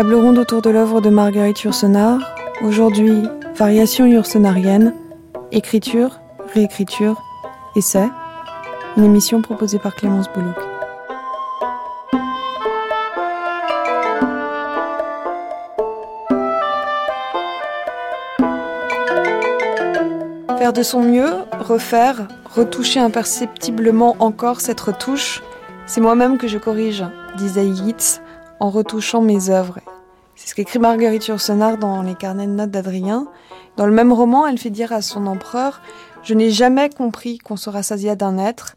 Table ronde autour de l'œuvre de Marguerite Yourcenar. Aujourd'hui, variation yourcenarienne, écriture, réécriture, essai. Une émission proposée par Clémence Boulouk. Faire de son mieux, refaire, retoucher imperceptiblement encore cette retouche, c'est moi-même que je corrige, disait Yeats en retouchant mes œuvres. C'est ce qu'écrit Marguerite Yourcenar dans les carnets de notes d'Adrien. Dans le même roman, elle fait dire à son empereur Je n'ai jamais compris qu'on se rassasia d'un être.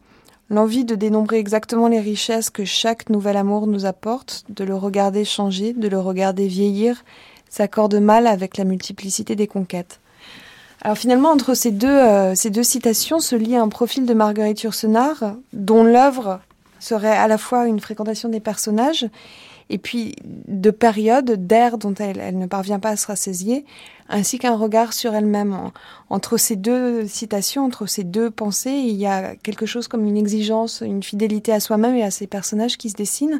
L'envie de dénombrer exactement les richesses que chaque nouvel amour nous apporte, de le regarder changer, de le regarder vieillir, s'accorde mal avec la multiplicité des conquêtes. Alors finalement, entre ces deux, euh, ces deux citations se lie un profil de Marguerite Yourcenar, dont l'œuvre serait à la fois une fréquentation des personnages et puis de périodes, d'ères dont elle, ne parvient pas à se rassasier, ainsi qu'un regard sur elle-même. Entre ces deux citations, entre ces deux pensées, il y a quelque chose comme une exigence, une fidélité à soi-même et à ses personnages qui se dessinent.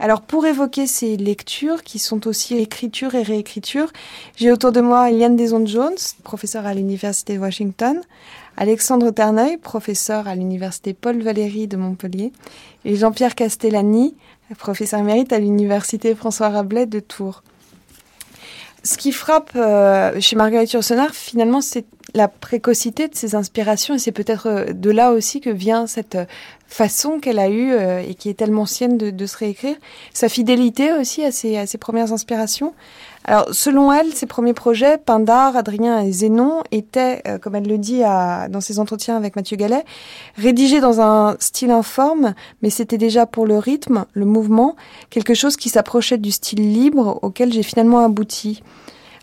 Alors pour évoquer ces lectures qui sont aussi écriture et réécriture, j'ai autour de moi Eliane Deson-Jones, professeure à l'Université de Washington, Alexandre Terneuil, professeur à l'Université Paul Valéry de Montpellier, et Jean-Pierre Castellani, professeur émérite à l'université François Rabelais de Tours. Ce qui frappe euh, chez Marguerite Yourcenar, finalement, c'est la précocité de ses inspirations et c'est peut-être euh, de là aussi que vient cette euh, façon qu'elle a eue et qui est tellement ancienne de, se réécrire. Sa fidélité aussi à ses premières inspirations. Alors, selon elle, ses premiers projets, Pindar, Adrien et Zénon, étaient, euh, comme elle le dit dans ses entretiens avec Mathieu Gallet, rédigés dans un style informe, mais c'était déjà pour le rythme, le mouvement, quelque chose qui s'approchait du style libre auquel j'ai finalement abouti.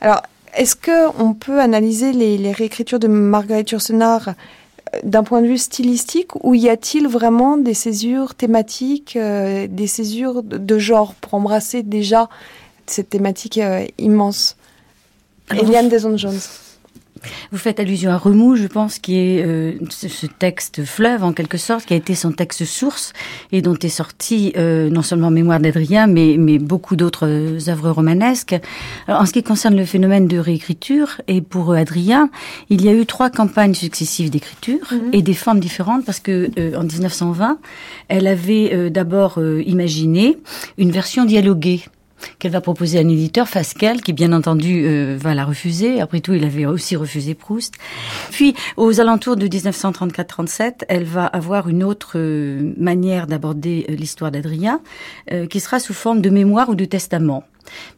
Alors, est-ce que on peut analyser les, les réécritures de Marguerite Yourcenar euh, d'un point de vue stylistique ou y a-t-il vraiment des césures thématiques, euh, des césures de genre pour embrasser déjà cette thématique euh, immense. Alors, Eliane Deson-Jones. Vous faites allusion à Remous, je pense, qui est euh, ce, ce, texte fleuve en quelque sorte, qui a été son texte source et dont est sorti euh, non seulement Mémoire d'Adrien, mais, mais beaucoup d'autres euh, œuvres romanesques. Alors, en ce qui concerne le phénomène de réécriture, et pour Adrien, il y a eu trois campagnes successives d'écriture -hmm. et des formes différentes parce que en 1920, elle avait d'abord imaginé une version dialoguée qu'elle va proposer à un éditeur, Fasquelle, qui bien entendu euh, va la refuser. Après tout, il avait aussi refusé Proust. Puis, aux alentours de 1934-37, elle va avoir une autre euh, manière d'aborder euh, l'histoire d'Adrien, euh, qui sera sous forme de mémoire ou de testament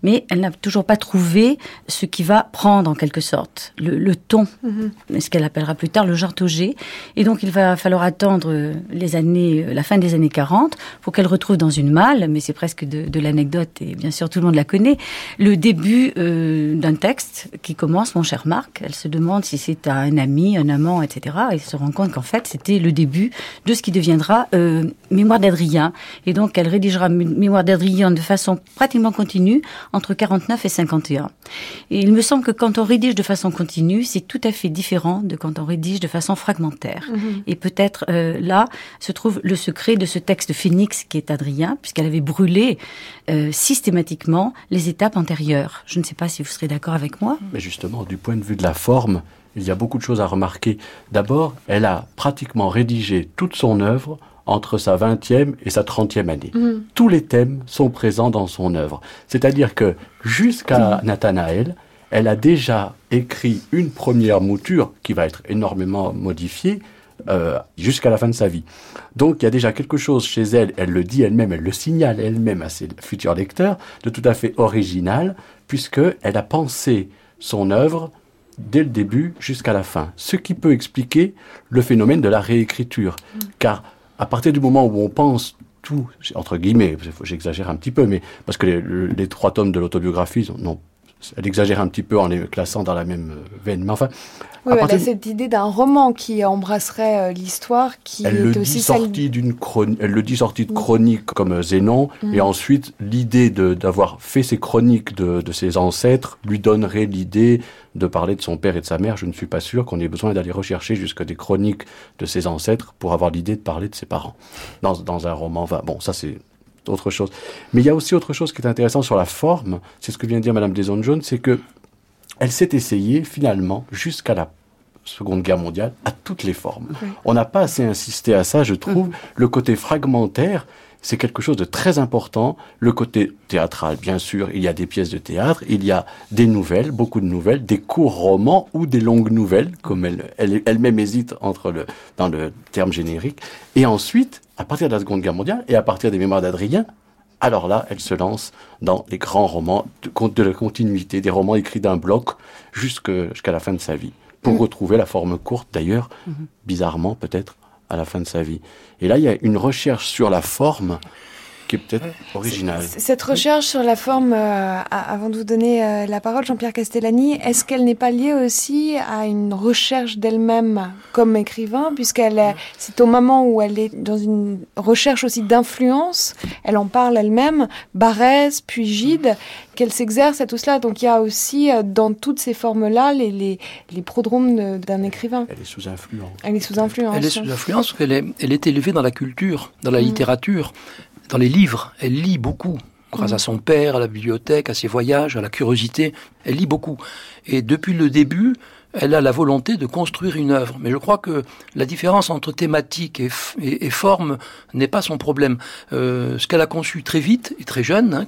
mais elle n'a toujours pas trouvé ce qui va prendre en quelque sorte le, le ton, mm -hmm. ce qu'elle appellera plus tard le genre Togé. Et donc il va falloir attendre les années, la fin des années 40 pour qu'elle retrouve dans une malle, mais c'est presque de, de l'anecdote et bien sûr tout le monde la connaît, le début euh, d'un texte qui commence, mon cher Marc. Elle se demande si c'est à un ami, un amant, etc. Et elle se rend compte qu'en fait c'était le début de ce qui deviendra euh, Mémoire d'Adrien. Et donc elle rédigera Mémoire d'Adrien de façon pratiquement continue entre 49 et 51. Et il me semble que quand on rédige de façon continue, c'est tout à fait différent de quand on rédige de façon fragmentaire. -hmm. Et peut-être euh, là se trouve le secret de ce texte phénix qui est Adrien, puisqu'elle avait brûlé euh, systématiquement les étapes antérieures. Je ne sais pas si vous serez d'accord avec moi. Mais justement, du point de vue de la forme, il y a beaucoup de choses à remarquer. D'abord, elle a pratiquement rédigé toute son œuvre entre sa 20e et sa 30e année. Mmh. Tous les thèmes sont présents dans son œuvre. C'est-à-dire que jusqu'à mmh. Nathanaël, elle a déjà écrit une première mouture qui va être énormément modifiée euh, jusqu'à la fin de sa vie. Donc il y a déjà quelque chose chez elle, elle le dit elle-même, elle le signale elle-même à ses futurs lecteurs, de tout à fait original, puisqu'elle a pensé son œuvre dès le début jusqu'à la fin. Ce qui peut expliquer le phénomène de la réécriture. Mmh. Car à partir du moment où on pense tout, entre guillemets, j'exagère un petit peu, mais parce que les, trois tomes de l'autobiographie n'ont elle exagère un petit peu en les classant dans la même veine. Mais enfin, oui, elle a cette idée d'un roman qui embrasserait euh, l'histoire, qui elle est le aussi dit sorti d'une chronique, elle le dit sorti de chronique comme euh, Zénon, Mm. et ensuite l'idée d'avoir fait ses chroniques de, de ses ancêtres lui donnerait l'idée de parler de son père et de sa mère. Je ne suis pas sûr qu'on ait besoin d'aller rechercher jusque des chroniques de ses ancêtres pour avoir l'idée de parler de ses parents dans, dans un roman. Enfin, bon, ça c'est autre chose. Mais il y a aussi autre chose qui est intéressant sur la forme. C'est ce que vient de dire Madame Deson-Jones, c'est que elle s'est essayée finalement jusqu'à la Seconde Guerre mondiale à toutes les formes. On n'a pas assez insisté à ça, je trouve. Le côté fragmentaire, c'est quelque chose de très important. Le côté théâtral, bien sûr, il y a des pièces de théâtre, il y a des nouvelles, beaucoup de nouvelles, des courts romans ou des longues nouvelles, comme elle, elle, elle-même hésite entre le, dans le terme générique. Et ensuite, à partir de la Seconde Guerre mondiale et à partir des mémoires d'Adrien, alors là, elle se lance dans les grands romans de, de la continuité, des romans écrits d'un bloc jusqu'à la fin de sa vie, pour retrouver la forme courte d'ailleurs, bizarrement peut-être, à la fin de sa vie. Et là, il y a une recherche sur la forme qui est peut-être originale. C- Cette recherche sur la forme, euh, avant de vous donner euh, la parole, Jean-Pierre Castellani, est-ce qu'elle n'est pas liée aussi à une recherche d'elle-même comme écrivain, puisqu'elle est- c'est au moment où elle est dans une recherche aussi d'influence, elle en parle elle-même, Barès, puis Gide, qu'elle s'exerce à tout cela. Donc il y a aussi euh, dans toutes ces formes-là les, les, les prodromes de- d'un écrivain. Elle est sous influence. Elle est sous influence. Elle est sous influence parce qu'elle est, elle est élevée dans la culture, dans la Mm. littérature, dans les livres. Elle lit beaucoup. Grâce à son père, à la bibliothèque, à ses voyages, à la curiosité. Elle lit beaucoup. Et depuis le début, elle a la volonté de construire une œuvre. Mais je crois que la différence entre thématique et forme n'est pas son problème. Euh, ce qu'elle a conçu très vite et très jeune, hein,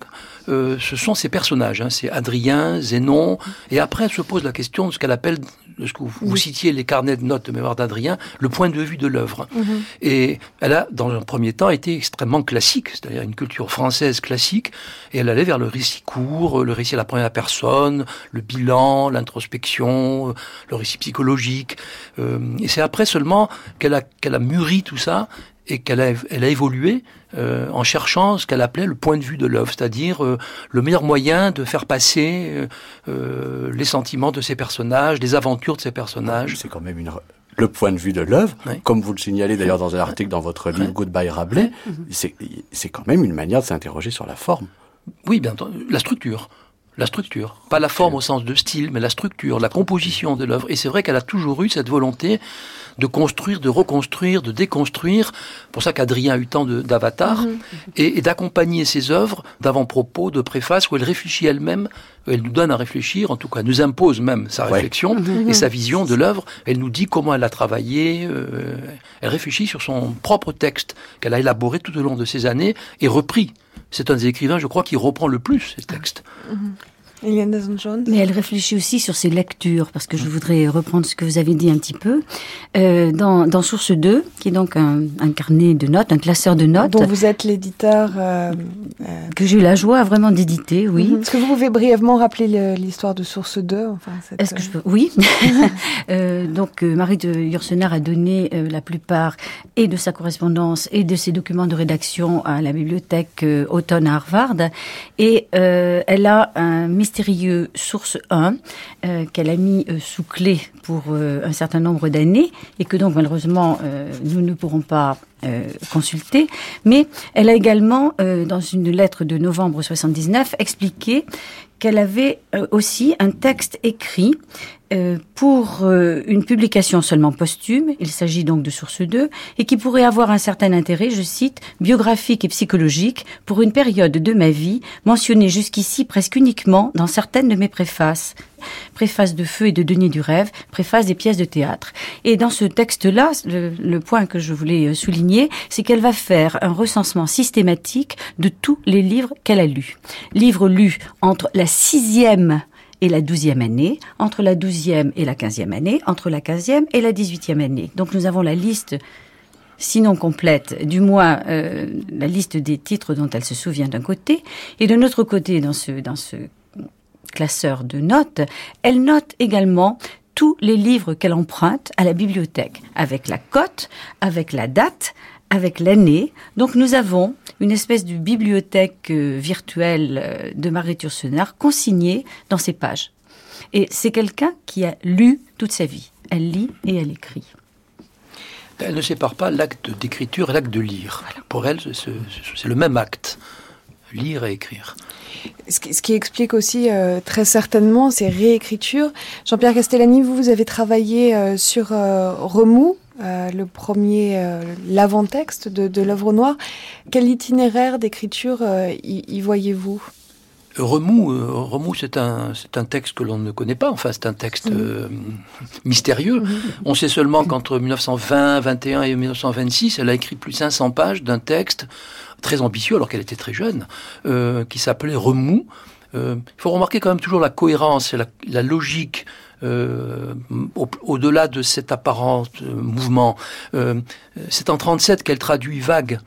euh, ce sont ses personnages. hein. C'est Adrien, Zénon. Et après, elle se pose la question de ce qu'elle appelle, de ce que vous, vous citiez les carnets de notes de mémoire d'Adrien, le point de vue de l'œuvre. Mhm. Et elle a, dans un premier temps, été extrêmement classique, c'est-à-dire une culture française classique, et elle allait vers le récit court, le récit à la première personne, le bilan, l'introspection, le récit psychologique. Euh, et c'est après seulement qu'elle a, qu'elle a mûri tout ça et qu'elle a, elle a évolué euh, en cherchant ce qu'elle appelait le point de vue de l'œuvre, c'est-à-dire euh, le meilleur moyen de faire passer euh, euh, les sentiments de ces personnages, les aventures de ces personnages. C'est quand même une, le point de vue de l'œuvre, comme vous le signalez d'ailleurs dans un article dans votre livre Goodbye Rabelais, c'est c'est quand même une manière de s'interroger sur la forme. Oui, bien entendu. La structure. La structure. Pas la forme au sens de style, mais la structure, la composition de l'œuvre. Et c'est vrai qu'elle a toujours eu cette volonté de construire, de reconstruire, de déconstruire. pour ça qu'Adrien a eu tant de- d'avatars. Et, et d'accompagner ses œuvres d'avant-propos, de préfaces, où elle réfléchit elle-même, elle nous donne à réfléchir, en tout cas, elle nous impose même sa Ouais. réflexion et sa vision de l'œuvre. Elle nous dit comment elle a travaillé. euh, elle réfléchit sur son propre texte qu'elle a élaboré tout au long de ces années et repris. C'est un des écrivains, je crois, qui reprend le plus ces textes. Mais elle réfléchit aussi sur ses lectures, parce que je voudrais reprendre ce que vous avez dit un petit peu. Euh, dans, dans Source 2, qui est donc un, un carnet de notes, un classeur de notes, dont vous êtes l'éditeur. euh, euh, que j'ai eu la joie vraiment d'éditer, oui. mhm. Est-ce que vous pouvez brièvement rappeler le- l'histoire de Source 2 enfin, cette, Est-ce que je peux? Oui. Donc Marie de Yursener a donné la plupart et de sa correspondance et de ses documents de rédaction à la bibliothèque Automne à Harvard et elle a un mystérieux source 1 euh, qu'elle a mis euh, sous clé pour euh, un certain nombre d'années et que donc malheureusement nous ne pourrons pas consulter, mais elle a également, dans une lettre de novembre 79, expliqué qu'elle avait aussi un texte écrit euh, pour euh, une publication seulement posthume, il s'agit donc de Source 2, et qui pourrait avoir un certain intérêt, je cite, biographique et psychologique pour une période de ma vie mentionnée jusqu'ici presque uniquement dans certaines de mes préfaces. Préface de Feu et de Denis du Rêve, préface des pièces de théâtre. Et dans ce texte-là, le, le point que je voulais euh, souligner, c'est qu'elle va faire un recensement systématique de tous les livres qu'elle a lus. Livres lus entre la sixième et la douzième année, entre la douzième et la quinzième année, entre la quinzième et la dix-huitième année. Donc nous avons la liste sinon complète, du moins euh, la liste des titres dont elle se souvient d'un côté, et de notre côté, dans ce, dans ce classeur de notes, elle note également tous les livres qu'elle emprunte à la bibliothèque, avec la cote, avec la date, avec l'année. Donc nous avons une espèce de bibliothèque euh, virtuelle euh, de Marguerite Yourcenar consignée dans ces pages. Et c'est quelqu'un qui a lu toute sa vie. Elle lit et elle écrit. Elle ne sépare pas l'acte d'écriture et l'acte de lire. Pour elle, c'est le même acte, lire et écrire. Ce qui, explique aussi euh, très certainement ces réécritures. Jean-Pierre Castellani, vous, vous avez travaillé euh, sur euh, Remous, le premier, l'avant-texte de, de l'œuvre noire. Quel itinéraire d'écriture y voyez-vous? Remous, euh, Remous c'est un, c'est un texte que l'on ne connaît pas, enfin c'est un texte mhm. euh, mystérieux. Mhm. On sait seulement qu'entre 1920, 21 et 1926, elle a écrit plus de 500 pages d'un texte très ambitieux alors qu'elle était très jeune, euh, qui s'appelait Remous. il faut remarquer quand même toujours la cohérence et la, la logique euh, au-delà de cet apparent euh, mouvement. Euh, c'est en 37 qu'elle traduit Vague.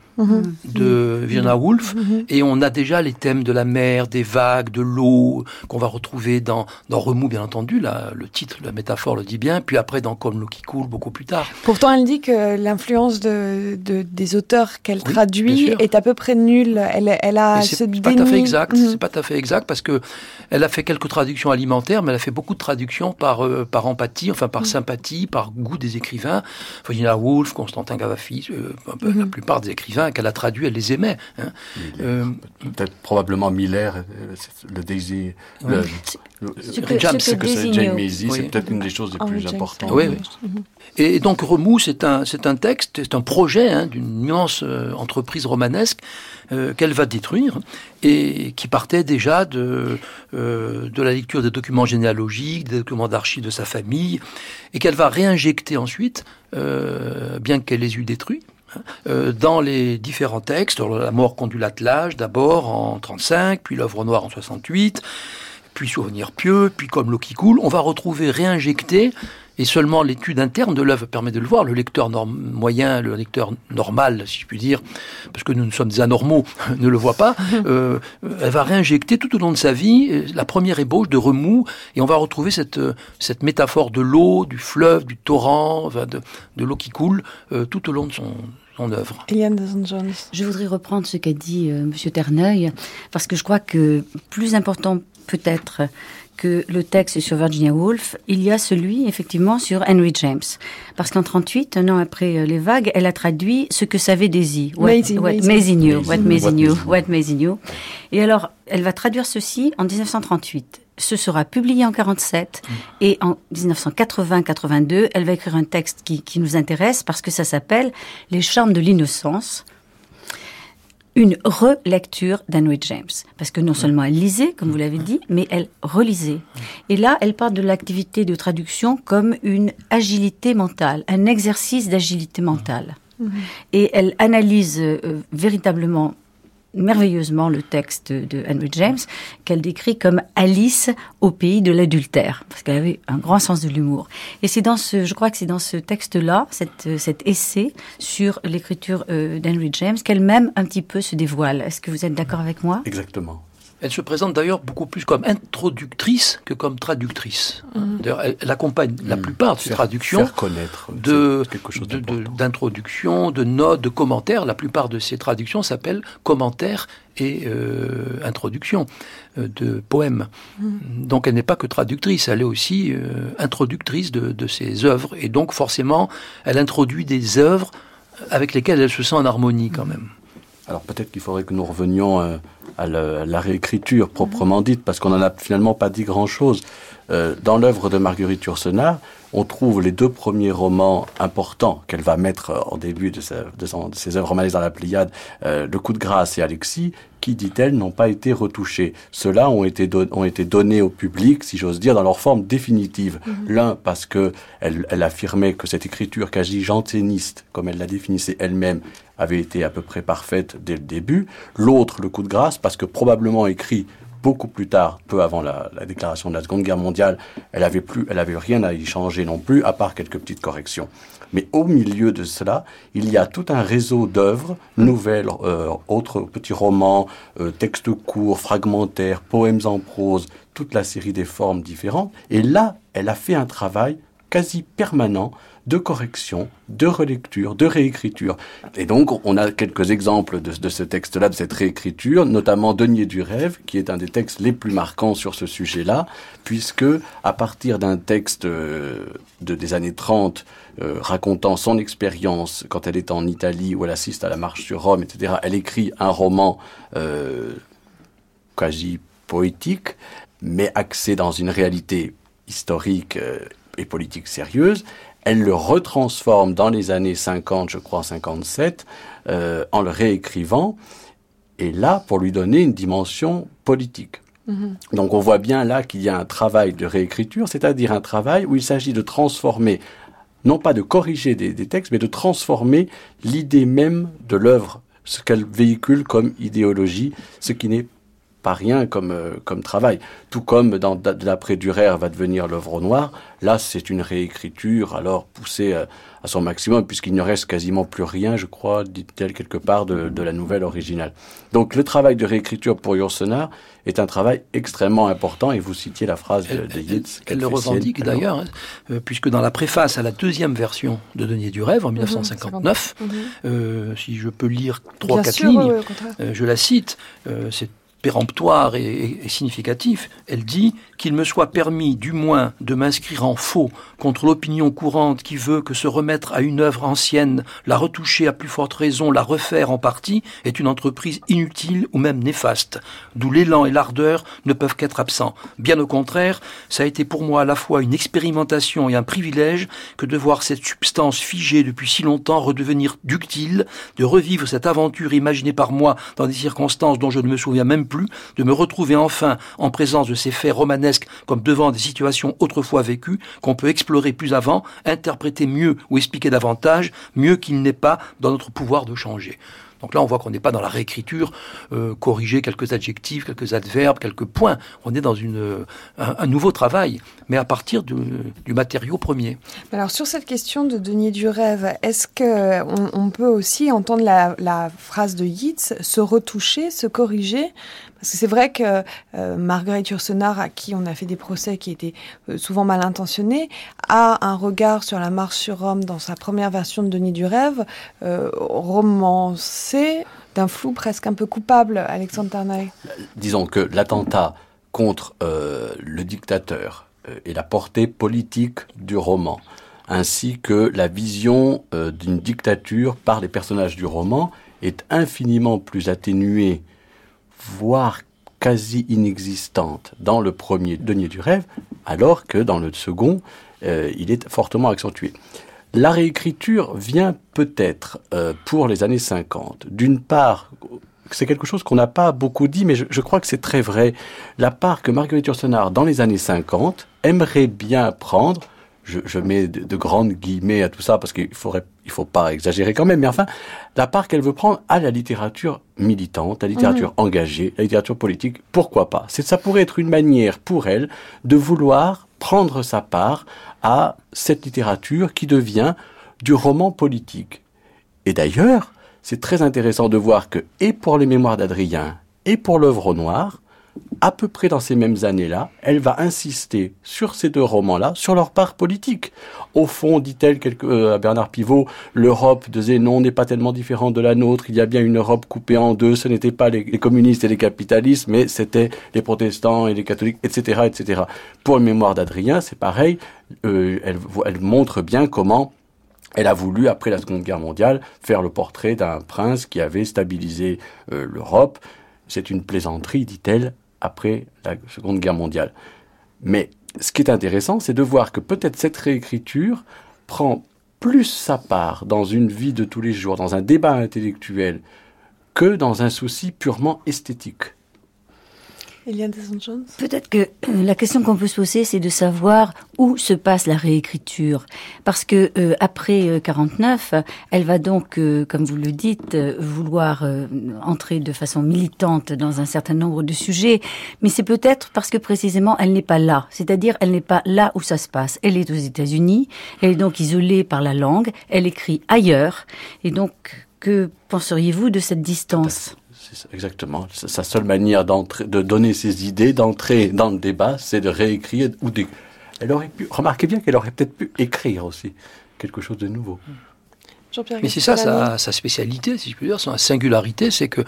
De Virginia mhm. Woolf, mhm. et on a déjà les thèmes de la mer, des vagues, de l'eau, qu'on va retrouver dans, dans Remous, bien entendu, là, le titre, la métaphore le dit bien, puis après dans Comme l'eau qui coule, beaucoup plus tard. Pourtant, elle dit que l'influence de, des auteurs qu'elle traduit est à peu près nulle. Elle, elle a ce pas tout à fait exact. C'est pas tout à fait exact parce que elle a fait quelques traductions alimentaires, mais elle a fait beaucoup de traductions par, euh, par empathie, enfin par sympathie, par goût des écrivains. Virginia Woolf, Constantin Gavafi, euh, la plupart des écrivains qu'elle a traduits, elle les aimait. Hein. Euh, peut-être probablement Miller, le Daisy. Le, c'est que, c'est peut-être une des choses les plus importantes. Oui, oui. Et donc Remous, c'est un, c'est un texte, c'est un projet hein, d'une immense entreprise romanesque qu'elle va détruire et qui partait déjà de, euh, de la lecture des documents généalogiques, des documents d'archives de sa famille, et qu'elle va réinjecter ensuite, euh, bien qu'elle les eût détruits, euh, dans les différents textes, la mort conduit l'attelage d'abord en 35, puis l'œuvre noire en 68, puis Souvenir pieux, puis Comme l'eau qui coule, on va retrouver réinjecté et seulement l'étude interne de l'œuvre permet de le voir. Le lecteur moyen, le lecteur normal, si je puis dire, parce que nous, nous sommes des anormaux, ne le voit pas. Euh, elle va réinjecter tout au long de sa vie euh, la première ébauche de remous, et on va retrouver cette, euh, cette métaphore de l'eau, du fleuve, du torrent, de, de l'eau qui coule tout au long de son, œuvre. Je voudrais reprendre ce qu'a dit M. Terneuil, parce que je crois que plus important peut-être que le texte sur Virginia Woolf, il y a celui effectivement sur Henry James. Parce qu'en 38, un an après euh, les vagues, elle a traduit ce que savait Daisy. What, what, what, what, Et alors, elle va traduire ceci en 1938. Ce sera publié en 47 mm. et en 1980-82, elle va écrire un texte qui, qui nous intéresse parce que ça s'appelle Les charmes de l'innocence une relecture d'Henry James. Parce que non seulement elle lisait, comme vous l'avez dit, mais elle relisait. Et là, elle parle de l'activité de traduction comme une agilité mentale, un exercice d'agilité mentale. Et elle analyse euh, véritablement merveilleusement le texte de Henry James, qu'elle décrit comme Alice au pays de l'adultère, parce qu'elle avait un grand sens de l'humour. Et c'est dans ce, je crois que c'est dans ce texte-là, cet essai sur l'écriture euh, d'Henry James, qu'elle-même un petit peu se dévoile. Est-ce que vous êtes d'accord avec moi? Exactement. Elle se présente d'ailleurs beaucoup plus comme introductrice que comme traductrice. Mm. D'ailleurs, elle, accompagne la mm. plupart de ses traductions de, d'introduction, de, notes, de commentaires. La plupart de ses traductions s'appellent commentaires et euh, introduction euh, de poèmes. Mm. Donc elle n'est pas que traductrice, elle est aussi euh, introductrice de, de ses œuvres. Et donc forcément, elle introduit des œuvres avec lesquelles elle se sent en harmonie quand même. Alors peut-être qu'il faudrait que nous revenions euh, à, la, réécriture proprement dite, parce qu'on n'en a finalement pas dit grand-chose. Euh, dans l'œuvre de Marguerite Yourcenar, on trouve les deux premiers romans importants qu'elle va mettre euh, en début de, ses œuvres romanesques dans la Pléiade, Le coup de grâce et Alexis, qui, dit-elle, n'ont pas été retouchés. Ceux-là ont été, ont été donnés au public, si j'ose dire, dans leur forme définitive. Mhm. L'un parce que elle, elle, affirmait que cette écriture quasi janséniste, comme elle la définissait elle-même, avait été à peu près parfaite dès le début. L'autre, le coup de grâce, parce que probablement écrit beaucoup plus tard, peu avant la, la, déclaration de la Seconde Guerre mondiale, elle avait plus, elle rien à y changer non plus, à part quelques petites corrections. Mais au milieu de cela, il y a tout un réseau d'œuvres, nouvelles, euh, autres petits romans, euh, textes courts, fragmentaires, poèmes en prose, toute la série des formes différentes. Et là, elle a fait un travail quasi permanent de correction, de relecture, de réécriture. Et donc, on a quelques exemples de, ce texte-là, de cette réécriture, notamment Denier du rêve, qui est un des textes les plus marquants sur ce sujet-là, puisque à partir d'un texte euh, de, des années 30, euh, racontant son expérience quand elle est en Italie où elle assiste à la marche sur Rome, etc., elle écrit un roman euh, quasi poétique, mais axé dans une réalité historique et politique sérieuse. Elle le retransforme dans les années 50, je crois 57, euh, en le réécrivant, et là pour lui donner une dimension politique. Mm-hmm. Donc on voit bien là qu'il y a un travail de réécriture, c'est-à-dire un travail où il s'agit de transformer, non pas de corriger des, des textes, mais de transformer l'idée même de l'œuvre, ce qu'elle véhicule comme idéologie, ce qui n'est pas rien comme, euh, comme travail. Tout comme dans d'après Durer va devenir l'œuvre au noir, là c'est une réécriture alors poussée à, euh, à son maximum puisqu'il ne reste quasiment plus rien, je crois, dit-elle quelque part, de, de, la nouvelle originale. Donc le travail de réécriture pour Yourcenar est un travail extrêmement important et vous citiez la phrase de, de Yeats. Elle, elle le revendique d'ailleurs, hein, euh, puisque dans la préface à la deuxième version de Denier du Rêve en 1959, mmh, mmh. euh, si je peux lire trois, quatre lignes, euh, je la cite, euh, c'est péremptoire et, significatif, elle dit qu'il me soit permis du moins de m'inscrire en faux contre l'opinion courante qui veut que se remettre à une œuvre ancienne, la retoucher à plus forte raison, la refaire en partie, est une entreprise inutile ou même néfaste, d'où l'élan et l'ardeur ne peuvent qu'être absents. Bien au contraire, ça a été pour moi à la fois une expérimentation et un privilège que de voir cette substance figée depuis si longtemps redevenir ductile, de revivre cette aventure imaginée par moi dans des circonstances dont je ne me souviens même de me retrouver enfin en présence de ces faits romanesques comme devant des situations autrefois vécues qu'on peut explorer plus avant, interpréter mieux ou expliquer davantage, mieux qu'il n'est pas dans notre pouvoir de changer. Donc là, on voit qu'on n'est pas dans la réécriture, euh, corriger quelques adjectifs, quelques adverbes, quelques points. On est dans une, un, un nouveau travail, mais à partir du, matériau premier. Alors sur cette question de Denier du rêve, est-ce que on, on, peut aussi entendre la phrase de Yeats, se retoucher, se corriger? Parce que c'est vrai que euh, Marguerite Yourcenar, à qui on a fait des procès qui étaient euh, souvent mal intentionnés, a un regard sur la marche sur Rome dans sa première version de Denis du Rêve, euh, romancé d'un flou presque un peu coupable, Alexandre Tarnaï. Disons que l'attentat contre le dictateur et la portée politique du roman, ainsi que la vision d'une dictature par les personnages du roman, est infiniment plus atténuée voire quasi inexistante dans le premier denier du rêve, alors que dans le second, euh, il est fortement accentué. La réécriture vient peut-être euh, pour les années 50. D'une part, c'est quelque chose qu'on n'a pas beaucoup dit, mais je, je crois que c'est très vrai. La part que Marguerite Yourcenar, dans les années 50, aimerait bien prendre je, je mets de, de grandes guillemets à tout ça parce qu'il faudrait il faut pas exagérer quand même mais enfin la part qu'elle veut prendre à la littérature militante la littérature mmh. engagée la littérature politique pourquoi pas? C'est ça pourrait être une manière pour elle de vouloir prendre sa part à cette littérature qui devient du roman politique et d'ailleurs c'est très intéressant de voir que et pour les mémoires d'Adrien et pour l'œuvre noire à peu près dans ces mêmes années-là, elle va insister sur ces deux romans-là, sur leur part politique. Au fond, dit-elle euh, à Bernard Pivot, l'Europe de Zénon n'est pas tellement différente de la nôtre, il y a bien une Europe coupée en deux, ce n'était pas les, communistes et les capitalistes, mais c'était les protestants et les catholiques, etc. etc. Pour le mémoire d'Adrien, c'est pareil, euh, elle, elle montre bien comment elle a voulu, après la Seconde Guerre mondiale, faire le portrait d'un prince qui avait stabilisé euh, l'Europe. C'est une plaisanterie, dit-elle, après la Seconde Guerre mondiale. Mais ce qui est intéressant, c'est de voir que peut-être cette réécriture prend plus sa part dans une vie de tous les jours, dans un débat intellectuel, que dans un souci purement esthétique. Peut-être que euh, la question qu'on peut se poser, c'est de savoir où se passe la réécriture. Parce que euh, après euh, 49, elle va donc, euh, comme vous le dites, euh, vouloir euh, entrer de façon militante dans un certain nombre de sujets. Mais c'est peut-être parce que précisément, elle n'est pas là. C'est-à-dire, elle n'est pas là où ça se passe. Elle est aux États-Unis. Elle est donc isolée par la langue. Elle écrit ailleurs. Et donc, que penseriez-vous de cette distance? Exactement. Sa seule manière de donner ses idées, d'entrer dans le débat, c'est de réécrire ou de... Elle aurait pu, remarquez bien qu'elle aurait peut-être pu écrire aussi. quelque chose de nouveau. Mais c'est ça sa, spécialité, si je puis dire, sa singularité, c'est que,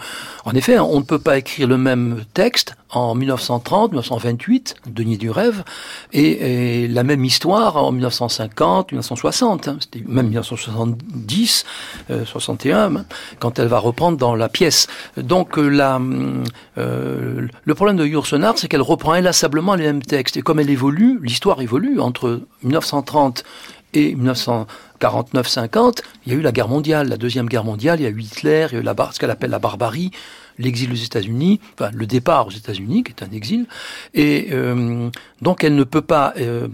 en effet, on ne peut pas écrire le même texte en 1930, 1928, Denis du rêve, et, la même histoire en 1950, 1960, hein, même 1970, 61, hein, quand elle va reprendre dans la pièce. Donc euh, la, euh, le problème de Yourcenar, c'est qu'elle reprend inlassablement les mêmes textes, et comme elle évolue, l'histoire évolue entre 1930 et 1949-50, il y a eu la guerre mondiale, la deuxième guerre mondiale, il y a eu Hitler, il y a eu la, ce qu'elle appelle la barbarie, l'exil aux États-Unis, enfin le départ aux États-Unis, qui est un exil, et euh, donc elle ne peut pas euh,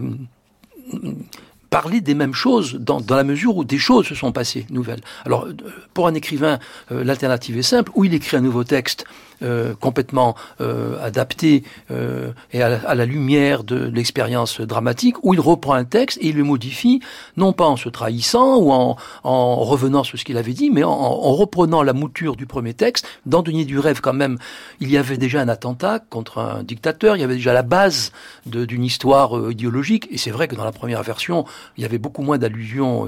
parler des mêmes choses dans, la mesure où des choses se sont passées nouvelles. Alors euh, pour un écrivain, l'alternative est simple, ou il écrit un nouveau texte euh, complètement euh, adapté euh, et à la, lumière de l'expérience dramatique, où il reprend un texte et il le modifie, non pas en se trahissant ou en, en revenant sur ce qu'il avait dit, mais en, en, reprenant la mouture du premier texte. Dans Denis du Rêve, quand même, il y avait déjà un attentat contre un dictateur, il y avait déjà la base d'une histoire idéologique, et c'est vrai que dans la première version, il y avait beaucoup moins d'allusions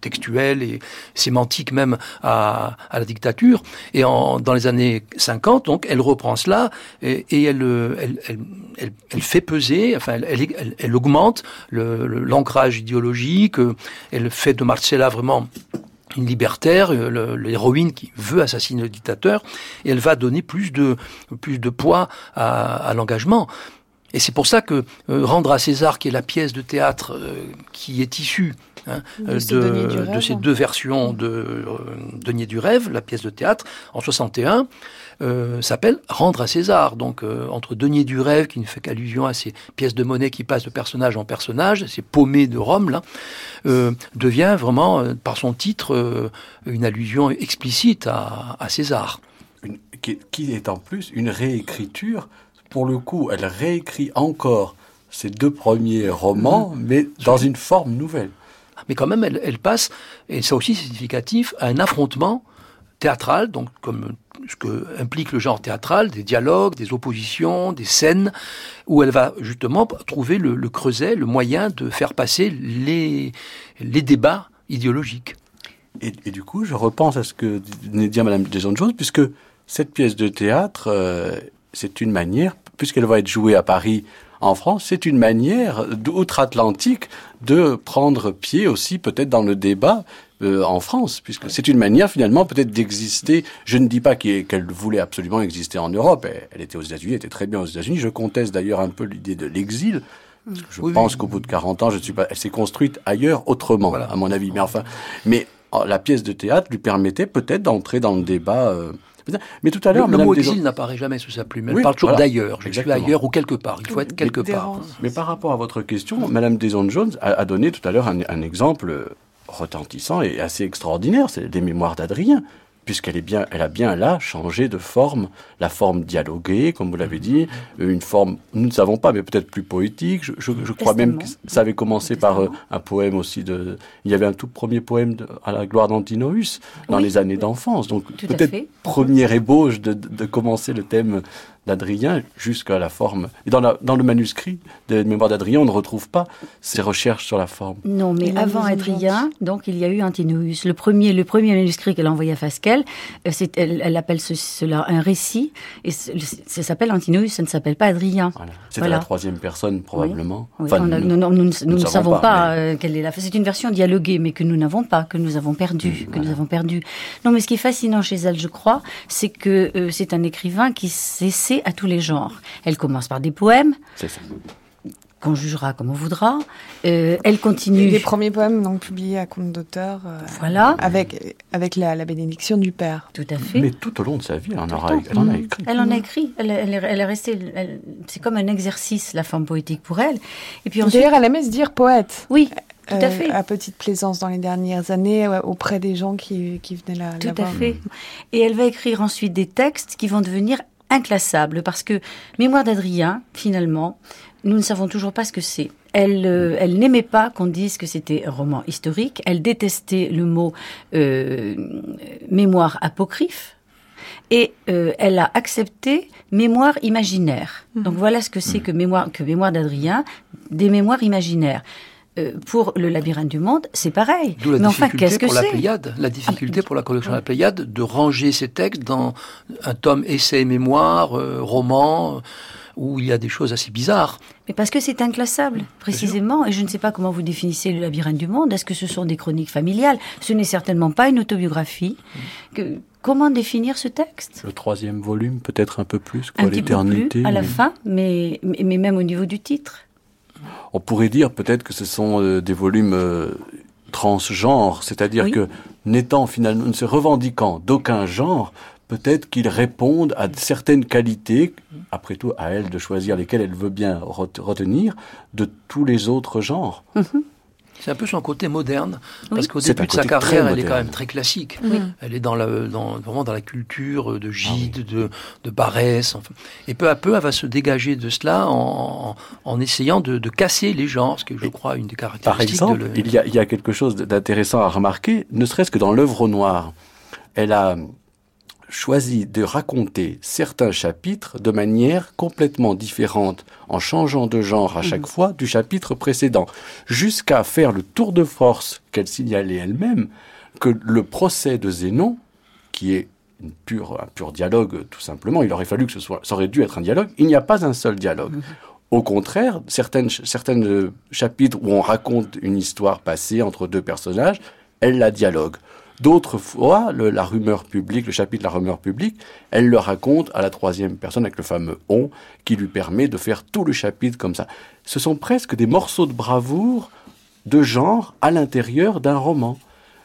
textuelles et sémantiques même à, à la dictature. Et en, dans les années 50, donc elle reprend cela et, euh, elle, elle, fait peser, enfin, elle, elle augmente l'ancrage idéologique, euh, elle fait de Marcella vraiment une libertaire, euh, l'héroïne qui veut assassiner le dictateur, et elle va donner plus de, plus de poids à, l'engagement. Et c'est pour ça que Rendre à César, qui est la pièce de théâtre qui est issue hein, de, de, ces deux versions de Denier du Rêve, la pièce de théâtre, en 61, euh, s'appelle Rendre à César. Donc euh, entre Denier du rêve, qui ne fait qu'allusion à ces pièces de monnaie qui passent de personnage en personnage, ces paumés de Rome, là, euh, devient vraiment, par son titre, une allusion explicite à, César. qui, est en plus une réécriture. Pour le coup, elle réécrit encore ces deux premiers romans, mmh. mais dans une forme nouvelle. Mais quand même, elle, passe, et c'est aussi significatif, à un affrontement théâtral, donc comme ce que implique le genre théâtral, des dialogues, des oppositions, des scènes, où elle va justement trouver le, creuset, le moyen de faire passer les, les débats idéologiques. Et, du coup, je repense à ce que venait de dire Madame Deson-Jones, puisque cette pièce de théâtre, euh, c'est une manière, puisqu'elle va être jouée à Paris en France, c'est une manière outre-Atlantique de prendre pied aussi peut-être dans le débat euh, en France, puisque c'est une manière finalement peut-être d'exister. Je ne dis pas qu'elle voulait absolument exister en Europe. Elle, était aux États-Unis, elle était très bien aux États-Unis. Je conteste d'ailleurs un peu l'idée de l'exil. Je pense qu'au bout de 40 ans, je ne suis pas. Elle s'est construite ailleurs autrement, à mon avis. Mais enfin, mais oh, la pièce de théâtre lui permettait peut-être d'entrer dans le débat. Euh, mais tout à l'heure, le, mot exil n'apparaît jamais sous sa plume. Elle parle toujours d'ailleurs. Je suis ailleurs ou quelque part. Il faut être quelque part. Mais par rapport à votre question, Madame Deson-Jones a, donné tout à l'heure un, exemple retentissant et assez extraordinaire. C'est des mémoires d'Adrien puisqu'elle est bien, elle a bien là changé de forme, la forme dialoguée, comme vous l'avez dit, une forme, nous ne savons pas, mais peut-être plus poétique. Je, je, crois même que ça avait commencé par euh, un poème aussi de, il y avait un tout premier poème de, à la gloire d'Antinoüs dans les années d'enfance. Donc peut-être première ébauche de, de, commencer le thème d'Adrien jusqu'à la forme. Et dans, la, dans le manuscrit de Mémoire d'Adrien, on ne retrouve pas ces recherches sur la forme. Non, mais avant Adrien, donc il y a eu Antinous. Le premier, le premier manuscrit qu'elle a envoyé à Fasquelle, euh, elle, elle, appelle cela un récit, et ça s'appelle Antinous, ça ne s'appelle pas Adrien. C'est la troisième personne, probablement. Enfin, nous, nous, ne savons pas, euh, quelle est la. C'est une version dialoguée, mais que nous n'avons pas, que nous avons perdu, que nous avons perdu. Non, mais ce qui est fascinant chez elle, je crois, c'est que euh, c'est un écrivain qui s'essaie à tous les genres. Elle commence par des poèmes. qu'on jugera comme on voudra. Euh, elle continue. Les premiers poèmes donc publiés à compte d'auteur. Euh, voilà. Avec avec la, bénédiction du père. Tout à fait. Mais tout au long de sa vie, elle en, aura, elle en a écrit. Elle en a écrit. Elle, elle, elle est restée. C'est comme un exercice la forme poétique pour elle. Et puis D'ailleurs, elle aimait se dire poète. Oui. Tout à euh, fait. à petite plaisance dans les dernières années auprès des gens qui, qui venaient la, Tout à fait. Et elle va écrire ensuite des textes qui vont devenir inclassable parce que Mémoire d'Adrien, finalement, nous ne savons toujours pas ce que c'est. Elle, euh, elle n'aimait pas qu'on dise que c'était un roman historique. Elle détestait le mot euh, mémoire apocryphe. Et euh, elle a accepté mémoire imaginaire. Mhm. Donc voilà ce que c'est que mémoire, que mémoire d'Adrien, des mémoires imaginaires. Euh, pour le labyrinthe du monde, c'est pareil. D'où la Mais enfin, difficulté qu'est-ce que pour la Pléiade, la difficulté Ah, pour la collection de la Pléiade de ranger ces textes dans un tome essai et mémoire, euh, roman, euh, où il y a des choses assez bizarres. Mais parce que c'est inclassable, précisément. Et je ne sais pas comment vous définissez le labyrinthe du monde. Est-ce que ce sont des chroniques familiales? Ce n'est certainement pas une autobiographie. Que, comment définir ce texte? Le troisième volume, peut-être un peu plus, quoi, Un petit peu l'éternité. plus à la fin, mais, mais, mais même au niveau du titre. On pourrait dire peut-être que ce sont euh, des volumes euh, transgenres, c'est-à dire Oui. que n'étant finalement, ne se revendiquant d'aucun genre, peut-être qu'ils répondent à certaines qualités, après tout à elle de choisir lesquelles elle veut bien ret- retenir, de tous les autres genres. C'est un peu son côté moderne, parce qu'au début de sa carrière, elle est quand même très classique. Oui. Elle est dans la, dans, vraiment dans la culture de Gide, de, de Barès. enfin. Et peu à peu, elle va se dégager de cela en, en, essayant de, de casser les genres, ce qui est, je crois, une des Par caractéristiques exemple, de le- il, y a, il y a quelque chose d'intéressant à remarquer, ne serait-ce que dans l'œuvre au noir. Elle a choisi de raconter certains chapitres de manière complètement différente, en changeant de genre à chaque fois du chapitre précédent, jusqu'à faire le tour de force qu'elle signalait elle-même, que le procès de Zénon, qui est une pure, un pur dialogue tout simplement, il aurait fallu que ce soit, ça aurait dû être un dialogue, il n'y a pas un seul dialogue. Au contraire, certaines, certaines euh, chapitres où on raconte une histoire passée entre deux personnages, elle la dialogue. D'autres fois, le- la rumeur publique, le chapitre de la rumeur publique, elle le raconte à la troisième personne avec le fameux on qui lui permet de faire tout le chapitre comme ça. Ce sont presque des morceaux de bravoure de genre à l'intérieur d'un roman.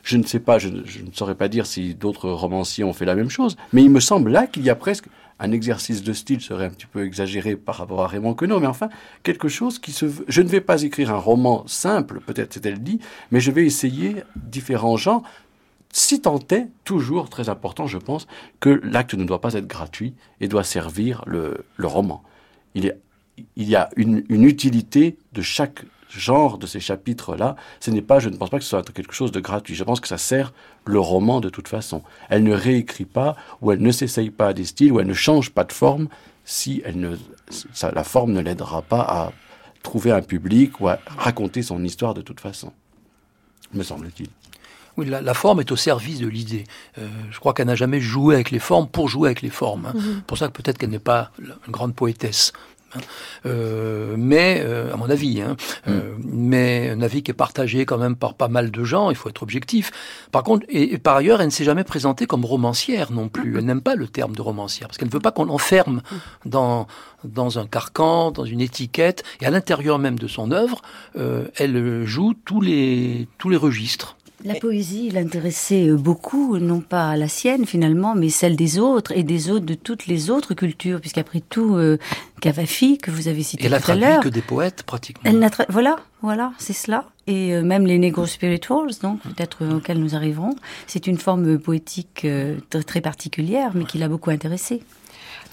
Je ne sais pas, je, ne- je ne saurais pas dire si d'autres romanciers ont fait la même chose, mais il me semble là qu'il y a presque un exercice de style serait un petit peu exagéré par rapport à Raymond Queneau, mais enfin quelque chose qui se. Je ne vais pas écrire un roman simple, peut-être c'est elle dit, mais je vais essayer différents genres. Si tant est, toujours très important, je pense, que l'acte ne doit pas être gratuit et doit servir le, roman. Il, y a une, utilité de chaque genre de ces chapitres-là. Ce n'est pas, je ne pense pas que ce soit quelque chose de gratuit. Je pense que ça sert le roman de toute façon. Elle ne réécrit pas, ou elle ne s'essaye pas à des styles, ou elle ne change pas de forme si la forme ne l'aidera pas à trouver un public ou à raconter son histoire de toute façon. Me semble-t-il. Oui, la, la forme est au service de l'idée. Euh, je crois qu'elle n'a jamais joué avec les formes pour jouer avec les formes. hein. Pour ça que peut-être qu'elle n'est pas une grande poétesse. hein. Euh, mais, euh, à mon avis, hein, euh, mais un avis qui est partagé quand même par pas mal de gens, il faut être objectif. Par contre, et, et par ailleurs, elle ne s'est jamais présentée comme romancière non plus. Elle n'aime pas le terme de romancière, parce qu'elle ne veut pas qu'on l'enferme dans, dans un carcan, dans une étiquette, et à l'intérieur même de son œuvre, euh, elle joue tous les, tous les registres. La poésie l'intéressait euh, beaucoup, non pas la sienne finalement, mais celle des autres et des autres de toutes les autres cultures, puisqu'après tout, euh, Cavafi, que vous avez cité Et elle a tout à l'heure, que des poètes, pratiquement. elle n'a voilà, voilà, c'est cela. Et euh, même les Negro Spirituals, donc peut-être euh, auxquels nous arriverons, c'est une forme poétique euh, très, très particulière, mais qui l'a beaucoup intéressée.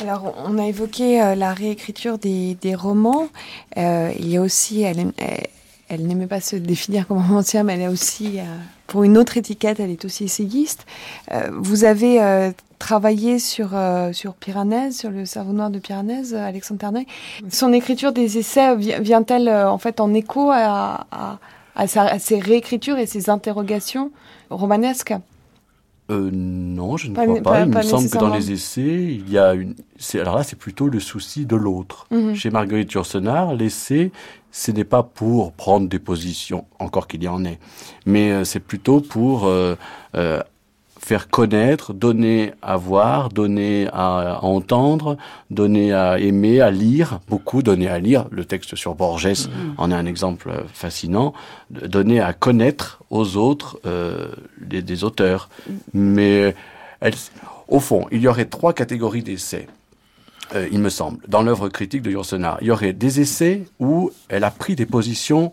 Alors, on a évoqué euh, la réécriture des, des romans. Euh, il y a aussi, elle, elle, elle n'aimait pas se définir comme romancière, mais elle est aussi, euh, pour une autre étiquette, elle est aussi essayiste. Euh, vous avez euh, travaillé sur, euh, sur Piranèse, sur le cerveau noir de Piranèse, euh, Alexandre Ternay. Son écriture des essais vi- vient-elle euh, en fait en écho à, à, à ses réécritures et ses interrogations romanesques? Euh, non, je ne Pas crois pas. pas- Il pas me semble que dans les essais, il y a une. Alors là, c'est plutôt le souci de l'autre. Mhm. Chez Marguerite Yourcenar, l'essai, ce n'est pas pour prendre des positions, encore qu'il y en ait, mais euh, c'est plutôt pour euh, euh, faire connaître, donner à voir, donner à, à entendre, donner à aimer, à lire, beaucoup donner à lire. Le texte sur Borges en est un exemple euh, fascinant. Donner à connaître aux autres euh, des, des auteurs. Mais elle- au fond, il y aurait trois catégories d'essais. euh, il me semble, dans l'œuvre critique de Yourcenar. Il y aurait des essais où elle a pris des positions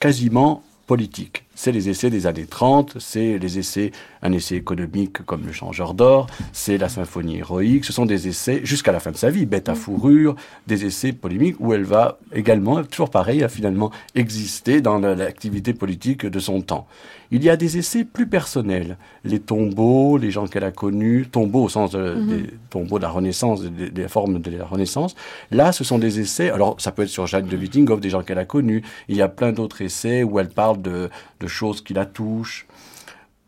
quasiment politiques. C'est les essais des années 30, c'est les essais, un essai économique comme Le Changeur d'Or, c'est La Symphonie héroïque, ce sont des essais jusqu'à la fin de sa vie, Bête à fourrure, des essais polémiques où elle va également, toujours pareil, à finalement exister dans l'activité politique de son temps. Il y a des essais plus personnels, les tombeaux, les gens qu'elle a connus, tombeaux au sens mhm. des tombeaux de la Renaissance, des, formes de la Renaissance. Là, ce sont des essais, alors ça peut être sur Jacques de Wittinghoff, des gens qu'elle a connus. Il y a plein d'autres essais où elle parle de, choses qui la touchent,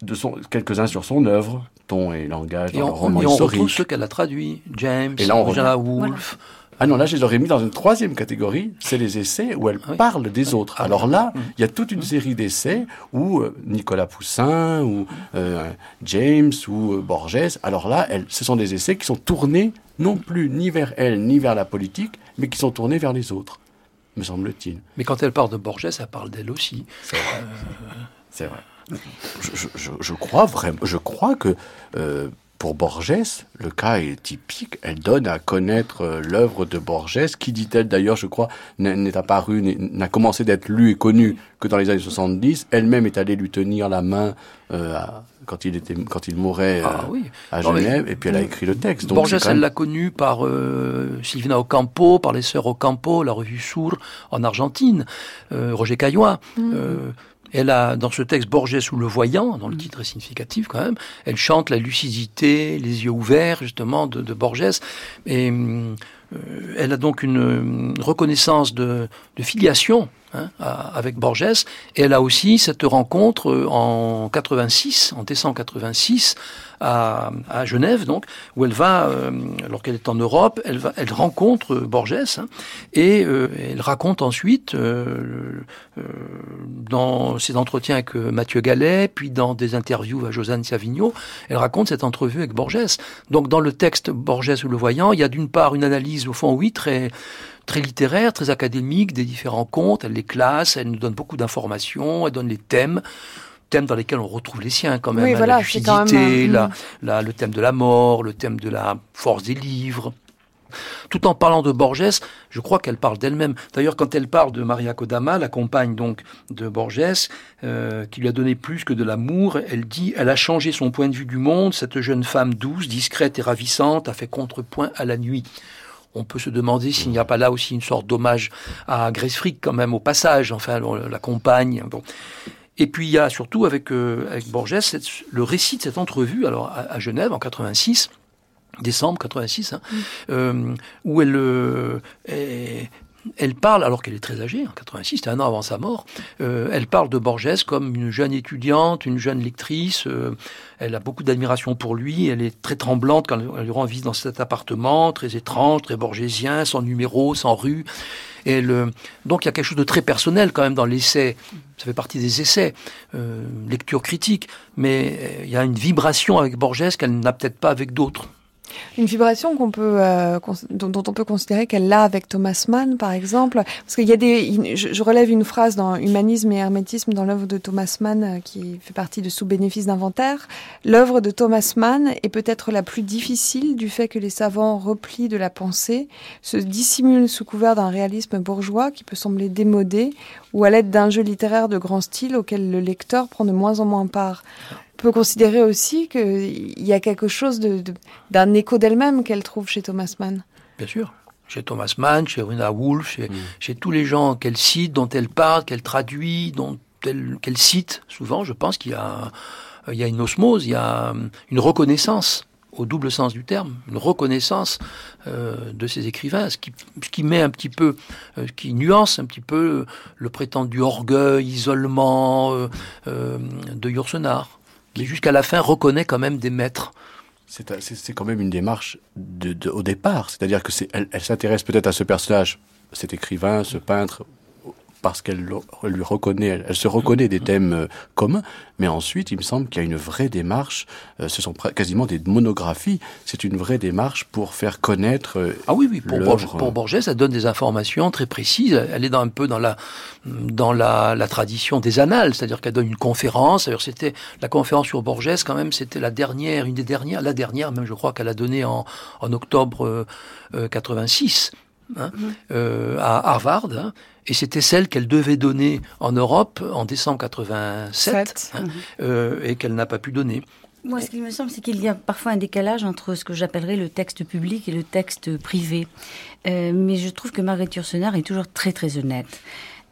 de quelques-uns sur son œuvre, ton et langage, dans et on, le roman et on retrouve ceux qu'elle a traduits, James, et là, Woolf. Ah non, là, je les aurais mis dans une troisième catégorie, c'est les essais où elle ah parle des autres. Ah Alors là, il y a toute une série d'essais où euh, Nicolas Poussin, ou euh, James, ou euh, Borges, alors là, elle, ce sont des essais qui sont tournés non plus ni vers elle, ni vers la politique, mais qui sont tournés vers les autres, me semble-t-il. Mais quand elle parle de Borges, elle parle d'elle aussi. C'est vrai. C'est vrai. Je, je, je, crois vraiment, je crois que pour Borges, le cas est typique. Elle donne à connaître euh, l'œuvre de Borges, qui dit-elle d'ailleurs, je crois, n'est apparu, n'a commencé d'être lu et connu que dans les années 70. Elle-même est allée lui tenir la main euh, quand il était, quand il mourait euh, ah à Genève, et puis elle a écrit le texte. Donc Borges, elle l'a connu par euh, Silvina Ocampo, par les sœurs Ocampo, la revue Sour en Argentine, Roger Caillois. Mmh. Elle a, dans ce texte, Borges sous le voyant, dans le mm. titre est significatif quand même, elle chante la lucidité, les yeux ouverts, justement, de, de Borges. Et euh, elle a donc une, reconnaissance de, de filiation hein, avec Borges. Et elle a aussi cette rencontre euh, en 86, en décembre 86, à, à Genève, donc, où elle va, euh, alors qu'elle est en Europe, elle, va, elle rencontre Borges hein, et euh, elle raconte ensuite, euh, dans ses entretiens avec Mathieu Gallet, puis dans des interviews à Josiane Savigno, elle raconte cette entrevue avec Borges. Donc, dans le texte Borges ou le voyant, il y a d'une part une analyse, au fond, oui, très très littéraire, très académique des différents contes. Elle les classe, elle nous donne beaucoup d'informations, elle donne les thèmes thèmes dans lesquels on retrouve les siens quand même. Hein, la lucidité, euh, la, le thème de la mort, le thème de la force des livres. Tout en parlant de Borges, je crois qu'elle parle d'elle-même. D'ailleurs, quand elle parle de Maria Kodama, la compagne donc de Borges, euh, qui lui a donné plus que de l'amour, elle dit elle a changé son point de vue du monde. Cette jeune femme douce, discrète et ravissante a fait contrepoint à la nuit. On peut se demander s'il n'y a pas là aussi une sorte d'hommage à Grace Frick quand même au passage, enfin la compagne. Et puis il y a surtout avec, euh, Borges le récit de cette entrevue alors à, Genève en 86 décembre 86, hein, mm. euh, où elle, euh, elle parle, alors qu'elle est très âgée, en 86, c'était un an avant sa mort, euh, elle parle de Borges comme une jeune étudiante, une jeune lectrice. Elle a beaucoup d'admiration pour lui. Elle est très tremblante quand elle rend visite dans cet appartement, très étrange, très borgésien, sans numéro, sans rue. Et donc il y a quelque chose de très personnel quand même dans l'essai. Ça fait partie des essais, euh, lecture critique. Mais il y a une vibration avec Borges qu'elle n'a peut-être pas avec d'autres. Une vibration euh, dont, on peut considérer qu'elle l'a avec Thomas Mann, par exemple, parce qu'il y a des, je, relève une phrase dans Humanisme et Hermétisme dans l'œuvre de Thomas Mann euh, qui fait partie de Sous bénéfice d'inventaire. L'œuvre de Thomas Mann est peut-être la plus difficile du fait que les savants replient de la pensée, se dissimulent sous couvert d'un réalisme bourgeois qui peut sembler démodé, ou à l'aide d'un jeu littéraire de grand style auquel le lecteur prend de moins en moins part peut considérer aussi qu'il y a quelque chose d'un de, écho d'elle-même qu'elle trouve chez Thomas Mann. Bien sûr. Chez Thomas Mann, chez Rina Woolf, mm. chez, tous les gens qu'elle cite, dont elle parle, qu'elle traduit, dont qu'elle cite, souvent, je pense qu'il y a, il y a une osmose, il y a une reconnaissance au double sens du terme, une reconnaissance euh, de ces écrivains, ce qui, ce qui met un petit peu, euh, qui nuance un petit peu le prétendu orgueil, isolement euh, euh de Yourcenar mais jusqu'à la fin reconnaît quand même des maîtres. C'est quand même une démarche de, au départ, c'est-à-dire que elle, elle s'intéresse peut-être à ce personnage, cet écrivain, ce peintre, parce qu'elle lui reconnaît, elle, se reconnaît des thèmes euh, communs, mais ensuite, il me semble qu'il y a une vraie démarche, euh, ce sont quasiment des monographies, c'est une vraie démarche pour faire connaître euh, Ah oui, oui, pour, Borges, pour Borges, ça donne des informations très précises, elle est dans, un peu dans la, dans la, la tradition des annales, c'est-à-dire qu'elle donne une conférence, c'était la conférence sur Borges, quand même, c'était la dernière, une des dernières, la dernière même, je crois qu'elle a donné en, en octobre 86, hein, euh, à Harvard, hein, et c'était celle qu'elle devait donner en Europe en décembre 87, hein, euh, et qu'elle n'a pas pu donner. Moi, ce qui me semble, c'est qu'il y a parfois un décalage entre ce que j'appellerais le texte public et le texte privé. Euh, mais je trouve que Marguerite Yourcenar est toujours très très honnête.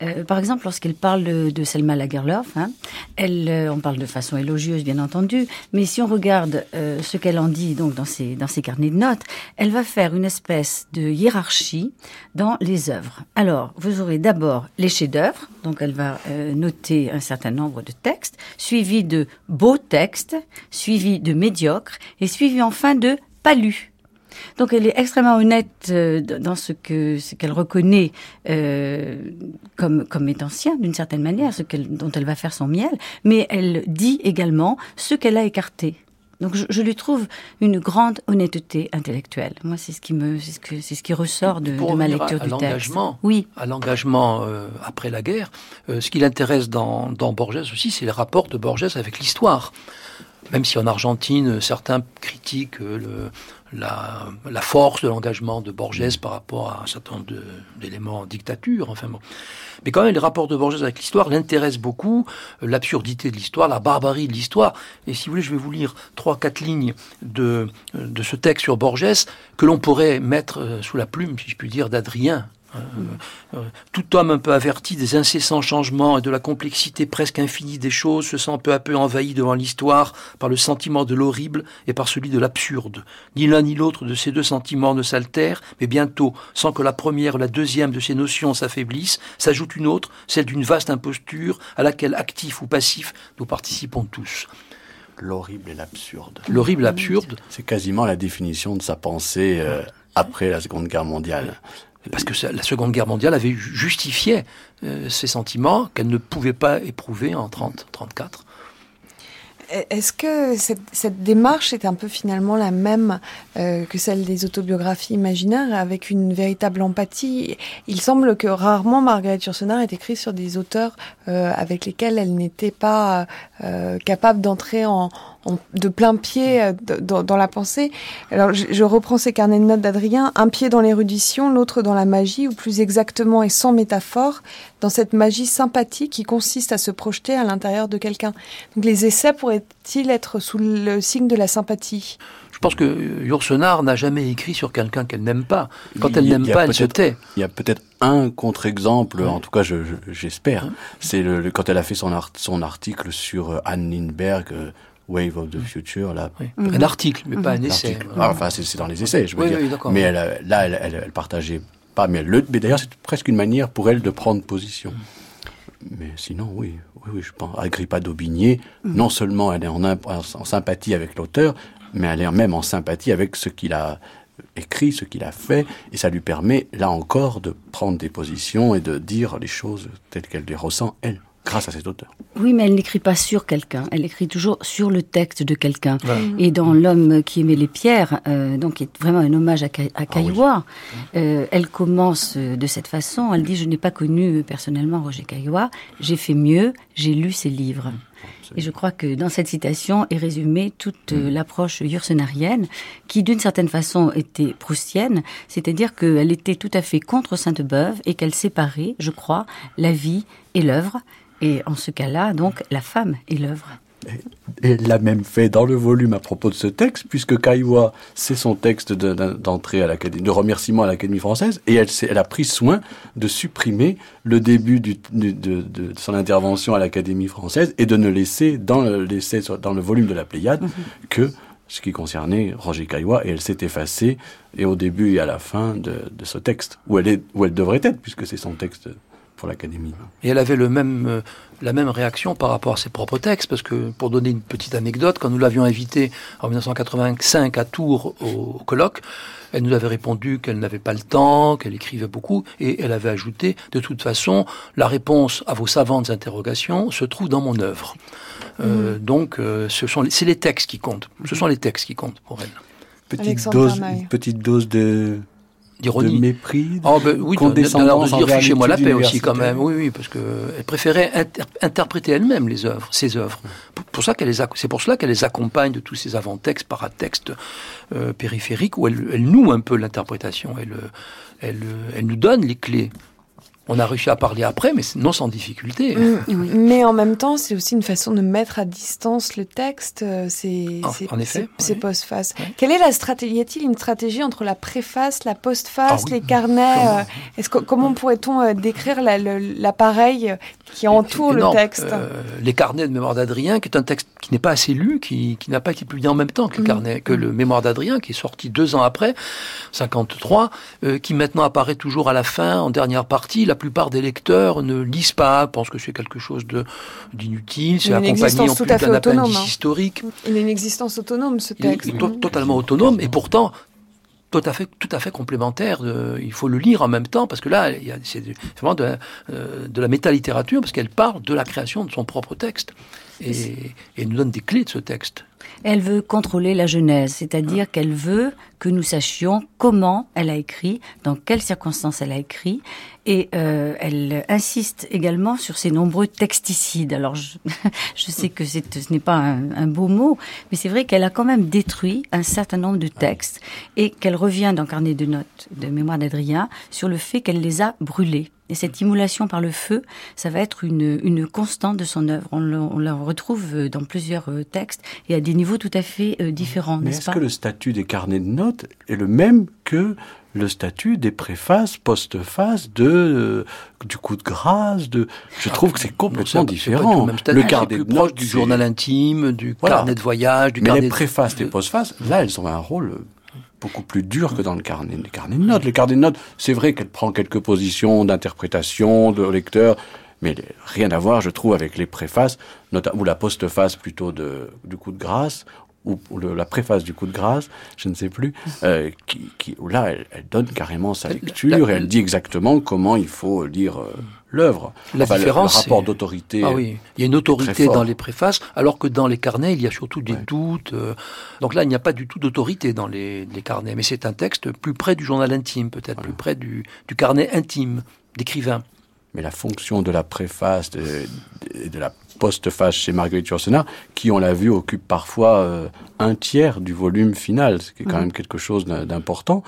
Euh, par exemple, lorsqu'elle parle de, Selma Lagerlof, hein, elle, euh, on parle de façon élogieuse, bien entendu, mais si on regarde euh, ce qu'elle en dit donc dans ses, dans ses carnets de notes, elle va faire une espèce de hiérarchie dans les œuvres. Alors, vous aurez d'abord les chefs-d'œuvre, donc elle va noter un certain nombre de textes, suivi de beaux textes, suivi de médiocres, et suivi enfin de pas lus. Donc elle est extrêmement honnête euh, dans ce que ce qu'elle reconnaît euh, comme comme étant sien d'une certaine manière, ce qu'elle dont elle va faire son miel, mais elle dit également ce qu'elle a écarté. Donc je, je, lui trouve une grande honnêteté intellectuelle. Moi, c'est ce qui me, c'est ce que, c'est ce qui ressort de, de ma lecture à, du texte. Oui. À l'engagement euh, après la guerre, euh, ce qui l'intéresse dans, dans Borges aussi, c'est les rapports de Borges avec l'histoire. Même si en Argentine, certains critiquent le, la, la, force de l'engagement de Borges par rapport à un certain nombre d'éléments en dictature. Enfin bon. Mais quand même, les rapports de Borges avec l'histoire l'intéressent beaucoup, l'absurdité de l'histoire, la barbarie de l'histoire. Et si vous voulez, je vais vous lire trois, quatre lignes de, de ce texte sur Borges que l'on pourrait mettre euh, sous la plume, si je puis dire, d'Adrien tout homme un peu averti des incessants changements et de la complexité presque infinie des choses se sent peu à peu envahi devant l'histoire par le sentiment de l'horrible et par celui de l'absurde. Ni l'un ni l'autre de ces deux sentiments ne s'altèrent, mais bientôt, sans que la première ou la deuxième de ces notions s'affaiblisse, s'ajoute une autre, celle d'une vaste imposture à laquelle, actif ou passif, nous participons tous. L'horrible et l'absurde. L'horrible et l'absurde. C'est quasiment la définition de sa pensée euh, après la Seconde Guerre mondiale parce que la Seconde Guerre mondiale avait justifié euh, ces sentiments qu'elle ne pouvait pas éprouver en 30, 34. Est-ce que cette, démarche est un peu finalement la même euh, que celle des autobiographies imaginaires, avec une véritable empathie? Il semble que rarement Marguerite Yourcenar est écrite sur des auteurs euh, avec lesquels elle n'était pas capable d'entrer en, de plein pied euh, dans, la pensée. Alors je, reprends ces carnets de notes d'Adrien, un pied dans l'érudition, l'autre dans la magie, ou plus exactement et sans métaphore, dans cette magie sympathique qui consiste à se projeter à l'intérieur de quelqu'un. Donc les essais pourraient-ils être sous le signe de la sympathie? Je pense que Yourcenar n'a jamais écrit sur quelqu'un qu'elle n'aime pas. Quand elle n'aime pas, elle se tait. Il y a peut-être un contre-exemple, en tout cas j'espère, c'est le, quand elle a fait son, son article sur euh, Anne Lindbergh, euh, Wave of the Future, là. Un article, mais pas un essai. Ah, enfin, c'est dans les essais, je veux dire. mais elle, là, elle, elle, partageait pas, mais, le, mais d'ailleurs, c'est presque une manière pour elle de prendre position. Mais sinon, oui, oui, oui, je pense. Agrippa d'Aubigné, mm. non seulement elle est en, en, sympathie avec l'auteur, mais elle est même en sympathie avec ce qu'il a écrit, ce qu'il a fait, et ça lui permet, là encore, de prendre des positions et de dire les choses telles qu'elle les ressent, elle grâce à cet auteur. Oui, mais elle n'écrit pas sur quelqu'un, elle écrit toujours sur le texte de quelqu'un. Et dans L'homme qui aimait les pierres, euh, donc qui est vraiment un hommage à, à Caillois, ah euh, elle commence euh, de cette façon, elle dit « Je n'ai pas connu personnellement Roger Caillois, j'ai fait mieux, j'ai lu ses livres ». Et je crois que dans cette citation est résumée toute mm. l'approche yursenarienne, qui d'une certaine façon était proustienne, c'est-à-dire qu'elle était tout à fait contre Sainte-Beuve et qu'elle séparait, je crois, la vie et l'œuvre, et en ce cas-là, donc, la femme est l'œuvre. Et elle l'a même fait dans le volume à propos de ce texte, puisque Kaiwa, c'est son texte d'entrée à l'Académie, de remerciement à l'Académie française, et elle, elle, a pris soin de supprimer le début du, de, de, son intervention à l'Académie française et de ne laisser dans le, laisser dans le volume de la Pléiade mhm. que ce qui concernait Roger Caillois, et elle s'est effacée, et au début et à la fin de, de ce texte, où elle, est, où elle devrait être, puisque c'est son texte l'Académie. Et elle avait le même, euh, la même réaction par rapport à ses propres textes, parce que, pour donner une petite anecdote, quand nous l'avions invitée en 1985 à Tours au, colloque, elle nous avait répondu qu'elle n'avait pas le temps, qu'elle écrivait beaucoup, et elle avait ajouté, de toute façon, la réponse à vos savantes interrogations se trouve dans mon œuvre. Euh, mmh. donc, euh, ce sont, c'est les textes qui comptent. Ce sont les textes qui comptent pour elle. Petite dose, petite dose de d'ironie. De mépris, de oh, ben, oui, de, de, dire fichez-moi la paix aussi quand même. Oui, oui, parce qu'elle préférait interpréter elle-même les œuvres, ses œuvres. Pour, ça qu'elle c'est pour cela qu'elle les accompagne de tous ces avant-textes, paratextes euh, périphériques où elle, elle, noue un peu l'interprétation elle, elle nous donne les clés. On a réussi à parler après, mais non sans difficulté. Mm, mais en même temps, c'est aussi une façon de mettre à distance le texte. Euh, c'est en, effet, c'est postface. Quelle est la stratégie Y a-t-il une stratégie entre la préface, la postface, ah les carnets Comment, euh, est-ce que, comment pourrait-on euh, décrire l'appareil qui entoure le texte Les carnets de mémoire d'Adrien, qui est un texte qui n'est pas assez lu, qui, qui n'a pas été publié en même temps que le mm. carnet, que le mémoire d'Adrien, qui est sorti deux ans après, 53, qui maintenant apparaît toujours à la fin, en dernière partie la plupart des lecteurs ne lisent pas, pensent que c'est quelque chose d'inutile, c'est accompagné en plus d'un appendice hein. historique. Il a une existence autonome, ce texte. totalement autonome, et pourtant tout à fait, tout à fait complémentaire. il faut le lire en même temps, parce que là, c'est vraiment de, euh, de la métalittérature, parce qu'elle parle de la création de son propre texte, et, et nous donne des clés de ce texte. Elle veut contrôler la Genèse, c'est-à-dire qu'elle veut que nous sachions comment elle a écrit, dans quelles circonstances elle a écrit, et euh, elle insiste également sur ses nombreux texticides. Alors je, sais que ce n'est pas un, beau mot, mais c'est vrai qu'elle a quand même détruit un certain nombre de textes et qu'elle revient dans Carnet de notes de mémoire d'Adrien sur le fait qu'elle les a brûlés. Et cette immolation par le feu, ça va être une, une constante de son œuvre. On, on, la retrouve dans plusieurs euh, textes et à des niveaux tout à fait euh, différents, n'est-ce pas Est-ce que le statut des carnets de notes est le même que le statut des préfaces, postfaces, de euh, du coup de grâce, de je trouve que c'est complètement différent. Le, carnet de notes du journal intime, du carnet de voyage, du Mais les préfaces et postfaces, là, elles ont un rôle beaucoup plus dur que dans le carnet, le carnet de notes. Le carnet de notes, c'est vrai qu'elle prend quelques positions d'interprétation, de lecteur, mais rien à voir, je trouve, avec les préfaces, ou la postface plutôt de, du coup de grâce, ou, la préface du coup de grâce, je ne sais plus, euh, qui, qui, où là, elle, donne carrément sa lecture et elle dit exactement comment il faut lire euh, l'œuvre. La différence, le, rapport d'autorité. Ah oui, il y a une autorité dans les préfaces, alors que dans les carnets, il y a surtout des doutes. Euh. donc là, il n'y a pas du tout d'autorité dans les, les, carnets, mais c'est un texte plus près du journal intime, peut-être plus près du, du carnet intime d'écrivain mais la fonction de la préface et de, la postface chez Marguerite Yourcenar, qui, on l'a vu, occupe parfois euh, un tiers du volume final, ce qui est quand mmh. même quelque chose d'important.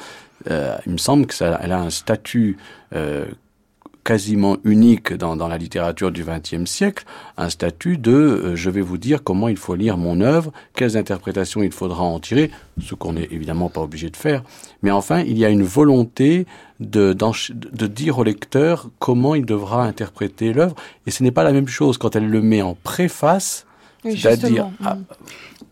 Euh, il me semble que ça, elle a un statut euh, quasiment unique dans, dans la littérature du XXe siècle, un statut de euh, je vais vous dire comment il faut lire mon œuvre, quelles interprétations il faudra en tirer, ce qu'on n'est évidemment pas obligé de faire. Mais enfin, il y a une volonté de, de dire au lecteur comment il devra interpréter l'œuvre, et ce n'est pas la même chose quand elle le met en préface, c'est-à-dire ah,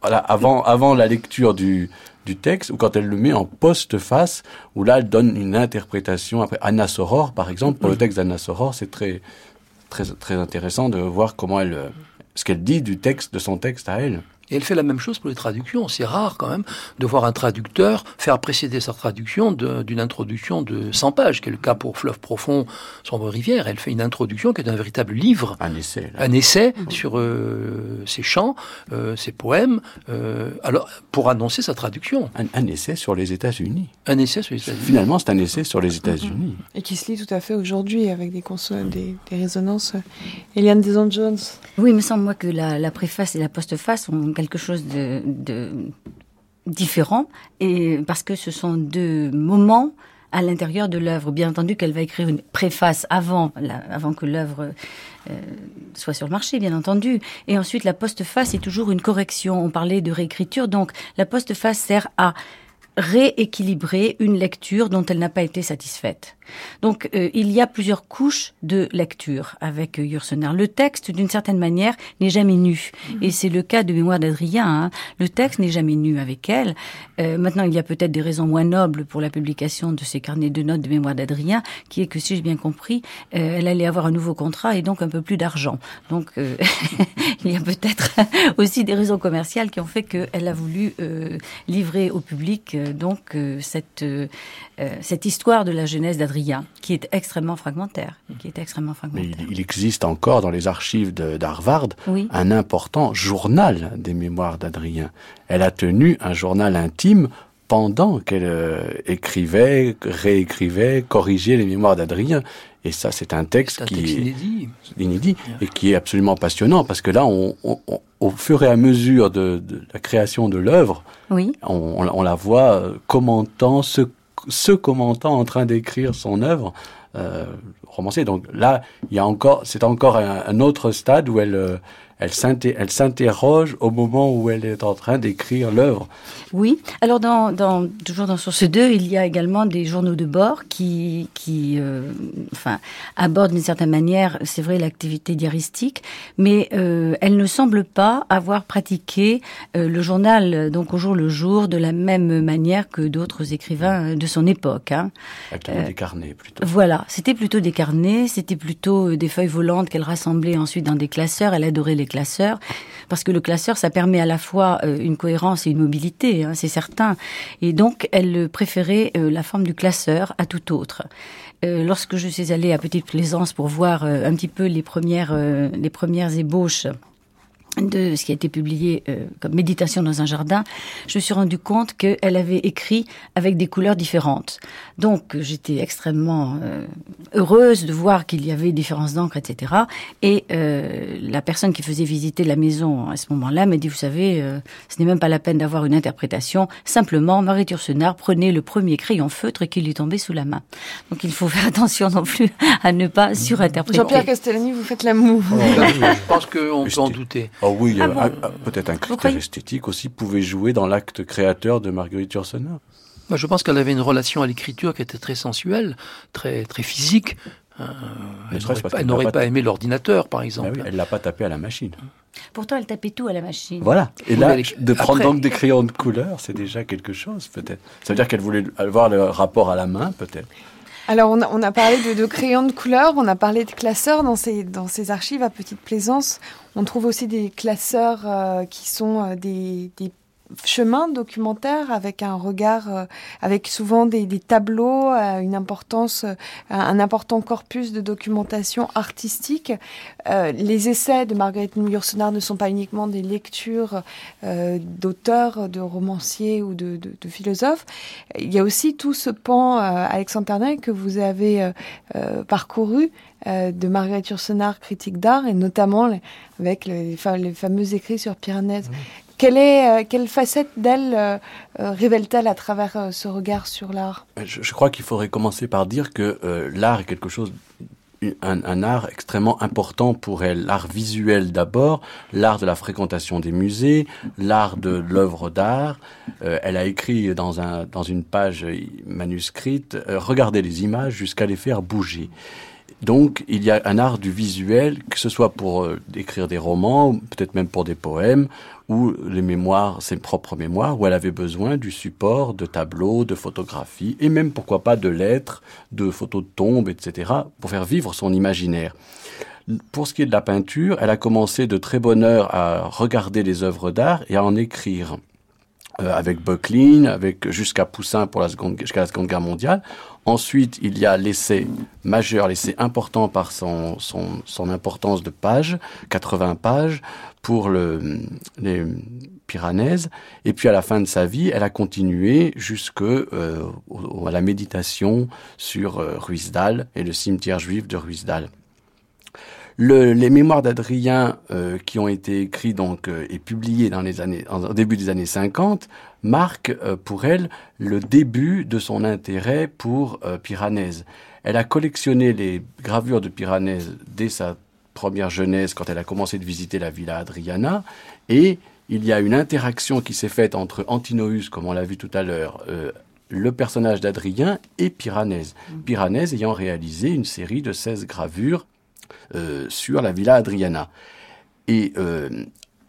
voilà, avant, avant la lecture du, du texte, ou quand elle le met en post-face, où là, elle donne une interprétation. Après, Anna Soror, par exemple, pour le texte d'Anna Soror, c'est très, très, très intéressant de voir comment elle, ce qu'elle dit du texte, de son texte à elle. Et elle fait la même chose pour les traductions. C'est rare quand même de voir un traducteur faire précéder sa traduction d'une introduction de 100 pages, qui est le cas pour Fleuve profond, Sombre rivière. Elle fait une introduction qui est un véritable livre. Un essai. Un essai sur euh, ses chants, euh, ses poèmes, euh, alors, pour annoncer sa traduction. Un, essai sur les États-Unis. Un essai sur les États-Unis. Finalement, c'est un essai sur les États-Unis. Et qui se lit tout à fait aujourd'hui avec des, des, des résonances. Eliane Deson-Jones. Oui, il me semble, moi, que la, la préface et la postface ont quelque chose de, différent, et parce que ce sont deux moments à l'intérieur de l'œuvre. Bien entendu qu'elle va écrire une préface avant, avant que l'œuvre euh, soit sur le marché, bien entendu. Et ensuite, la postface est toujours une correction. On parlait de réécriture, donc la postface sert à rééquilibrer une lecture dont elle n'a pas été satisfaite. Donc euh, il y a plusieurs couches de lecture avec euh, Le texte, d'une certaine manière, n'est jamais nu. Mhm. Et c'est le cas de Mémoire d'Adrien. Hein. Le texte n'est jamais nu avec elle. Euh, maintenant, il y a peut-être des raisons moins nobles pour la publication de ces carnets de notes de Mémoire d'Adrien, qui est que, si j'ai bien compris, euh, elle allait avoir un nouveau contrat et donc un peu plus d'argent. Donc euh, il y a peut-être aussi des raisons commerciales qui ont fait qu'elle a voulu livrer au public donc cette, cette histoire de la jeunesse d'Adrien qui est extrêmement fragmentaire. Qui est extrêmement fragmentaire. il, existe encore dans les archives d'Harvard un important journal des mémoires d'Adrien. Elle a tenu un journal intime pendant qu'elle euh, écrivait, réécrivait, corrigeait les mémoires d'Adrien. Et ça, c'est un texte qui est inédit, et qui est absolument passionnant parce que là, on, au fur et à mesure de, la création de l'œuvre, oui. on, on, la voit commentant, se se commentant en train d'écrire son œuvre euh, romancée. Donc là, il y a encore, c'est encore un, un, autre stade où elle, euh, elle s'interroge au moment où elle est en train d'écrire l'œuvre. Oui, alors dans, dans, toujours dans Source 2, il y a également des journaux de bord qui, qui euh, enfin, abordent d'une certaine manière, c'est vrai, l'activité diaristique, mais euh, elle ne semble pas avoir pratiqué euh, le journal, donc au jour le jour, de la même manière que d'autres écrivains de son époque. Hein. Euh, des carnets plutôt. Voilà, c'était plutôt des carnets, c'était plutôt des feuilles volantes qu'elle rassemblait ensuite dans des classeurs. Elle adorait les classeur, parce que le classeur, ça permet à la fois euh, une cohérence et une mobilité, hein, c'est certain. Et donc, elle préférait euh, la forme du classeur à tout autre. Euh, lorsque je suis allée à Petite Plaisance pour voir un petit peu les premières, les premières ébauches de ce qui a été publié euh, comme Méditation dans un jardin, je me suis rendu compte qu'elle avait écrit avec des couleurs différentes. Donc j'étais extrêmement euh, heureuse de voir qu'il y avait différences d'encre, etc. Et euh, la personne qui faisait visiter la maison à ce moment-là m'a dit, vous savez, ce n'est même pas la peine d'avoir une interprétation. Simplement, Marie Tursenard prenait le premier crayon feutre qui lui tombait sous la main. Donc il faut faire attention non plus à ne pas surinterpréter. Jean-Pierre Castellani, vous faites l'amour. Oh, je pense qu'on peut en douter. Oh oui, ah peut-être un critère esthétique aussi pouvait jouer dans l'acte créateur de Marguerite Yourcenar. je pense qu'elle avait une relation à l'écriture qui était très sensuelle, très, très physique. Euh, elle n'aurait pas, aimé l'ordinateur, par exemple. Elle oui, elle l'a pas tapé à la machine. Pourtant, elle tapait tout à la machine. Voilà. Et là, de prendre donc des crayons de couleur, c'est déjà quelque chose, peut-être. Ça veut dire qu'elle voulait avoir le rapport à la main, peut-être. Alors, on a, parlé de, crayons de couleur, on a parlé de classeurs dans ces, dans ces archives à Petite Plaisance. On trouve aussi des classeurs euh, qui sont euh, des chemin documentaire avec un regard, euh, avec souvent des, des tableaux, euh, une importance, euh, un important corpus de documentation artistique. les essais de Marguerite Yourcenar ne sont pas uniquement des lectures d'auteurs, de romanciers ou de, de, de, philosophes. Il y a aussi tout ce pan, Alexandre Ternet, que vous avez parcouru de Marguerite Yourcenar, critique d'art, et notamment avec les, les, fameux écrits sur Piranèse. Quelle, est, euh, quelle facette d'elle euh, euh, révèle-t-elle à travers ce regard sur l'art? Je, crois qu'il faudrait commencer par dire que l'art est quelque chose un, art extrêmement important pour elle. L'art visuel d'abord, l'art de la fréquentation des musées, l'art de l'œuvre d'art. Elle a écrit dans, un, dans une page manuscrite, euh, regardez les images jusqu'à les faire bouger. Donc, il y a un art du visuel, que ce soit pour euh, écrire des romans, peut-être même pour des poèmes, ou les mémoires, ses propres mémoires, où elle avait besoin du support de tableaux, de photographies, et même, pourquoi pas, de lettres, de photos de tombes, etc., pour faire vivre son imaginaire. Pour ce qui est de la peinture, elle a commencé de très bonne heure à regarder les œuvres d'art et à en écrire. Euh, avec Böcklin, avec jusqu'à Poussin pour la seconde, jusqu'à la Seconde Guerre mondiale. Ensuite, il y a l'essai majeur, l'essai important par son, son, importance de pages, 80 pages pour le, les Piranèses. Et puis à la fin de sa vie, elle a continué jusque euh, à la méditation sur euh, Ruisdael et le cimetière juif de Ruisdael. Le, les mémoires d'Adrien euh, qui ont été écrits donc euh, et publiés dans les années, en, début des années 50 marquent euh, pour elle le début de son intérêt pour euh, Piranèse. Elle a collectionné les gravures de Piranèse dès sa première jeunesse quand elle a commencé de visiter la villa Adriana et il y a une interaction qui s'est faite entre Antinoüs, comme on l'a vu tout à l'heure, euh, le personnage d'Adrien et Piranèse. Mmh. Piranèse ayant réalisé une série de 16 gravures euh, sur la Villa Adriana. Et euh,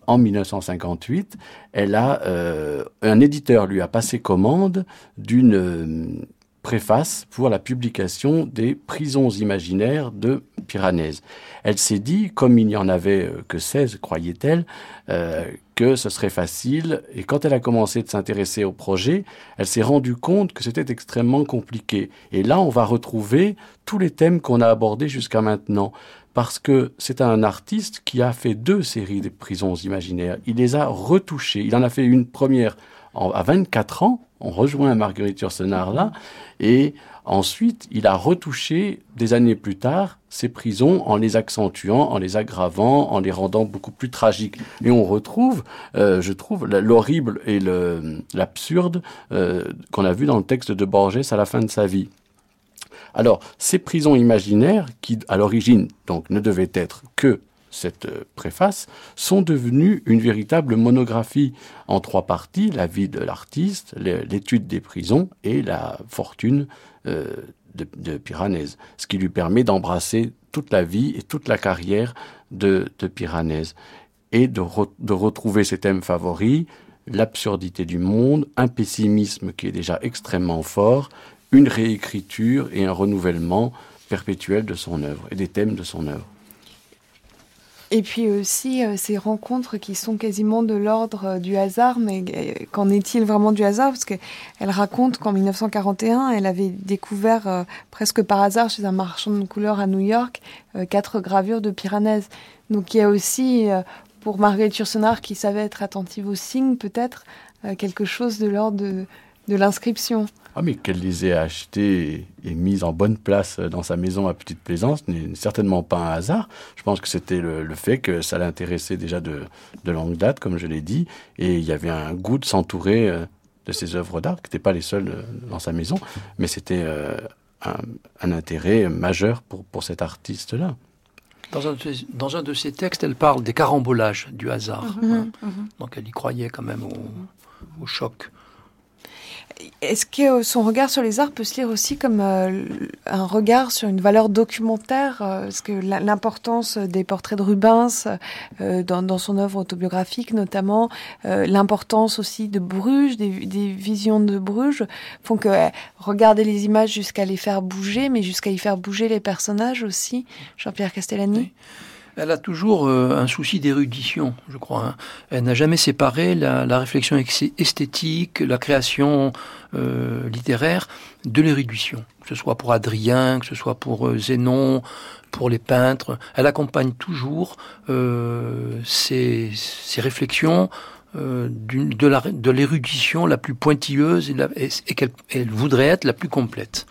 en 1958, elle a, euh, un éditeur lui a passé commande d'une euh, préface pour la publication des prisons imaginaires de Piranèse. Elle s'est dit, comme il n'y en avait euh, que 16, croyait-elle, que ce serait facile. Et quand elle a commencé de s'intéresser au projet, elle s'est rendue compte que c'était extrêmement compliqué. Et là, on va retrouver tous les thèmes qu'on a abordés jusqu'à maintenant parce que c'est un artiste qui a fait deux séries de prisons imaginaires. Il les a retouchées. Il en a fait une première à 24 ans, on rejoint Marguerite Yourcenar là, et ensuite, il a retouché des années plus tard ces prisons en les accentuant, en les aggravant, en les rendant beaucoup plus tragiques. Et on retrouve, euh, je trouve, l'horrible et l'absurde euh, qu'on a vu dans le texte de Borges à la fin de sa vie. Alors, ces prisons imaginaires, qui à l'origine donc ne devaient être que cette euh, préface, sont devenues une véritable monographie en trois parties, la vie de l'artiste, l'étude des prisons et la fortune euh, de, de, Piranèse, ce qui lui permet d'embrasser toute la vie et toute la carrière de, de Piranèse et de, de retrouver ses thèmes favoris, l'absurdité du monde, un pessimisme qui est déjà extrêmement fort, une réécriture et un renouvellement perpétuel de son œuvre et des thèmes de son œuvre. Et puis aussi euh, ces rencontres qui sont quasiment de l'ordre euh, du hasard, mais euh, qu'en est-il vraiment du hasard? Parce qu'elle raconte qu'en 1941, elle avait découvert presque par hasard chez un marchand de couleurs à New York quatre gravures de Piranèse. Donc il y a aussi, pour Marguerite Yourcenar qui savait être attentive aux signes, peut-être quelque chose de l'ordre de, de l'inscription. Ah, mais qu'elle les ait achetés et mises en bonne place dans sa maison à Petite Plaisance n'est certainement pas un hasard. Je pense que c'était le, fait que ça l'intéressait déjà de, de, longue date, comme je l'ai dit, et il y avait un goût de s'entourer euh, de ses œuvres d'art, qui n'étaient pas les seules euh, dans sa maison, mais c'était euh, un, un, intérêt majeur pour, pour cet artiste-là. Dans un, dans un, de ses textes, elle parle des carambolages du hasard. Mhm. Mhm. Donc elle y croyait quand même au, au choc. Est-ce que euh, son regard sur les arts peut se lire aussi comme euh, un regard sur une valeur documentaire euh, Parce que l'importance des portraits de Rubens dans, son œuvre autobiographique, notamment l'importance aussi de Bruges, des, visions de Bruges, font que regarder les images jusqu'à les faire bouger, mais jusqu'à y faire bouger les personnages aussi. Jean-Pierre Castellani. Elle a toujours euh, un souci d'érudition, je crois. Hein. Elle n'a jamais séparé la, la, réflexion esthétique, la création euh, littéraire de l'érudition. Que ce soit pour Adrien, que ce soit pour euh, Zénon, pour les peintres. Elle accompagne toujours euh, ces, ces, réflexions euh, de l'érudition la, la, plus pointilleuse et, et qu'elle voudrait être la plus complète.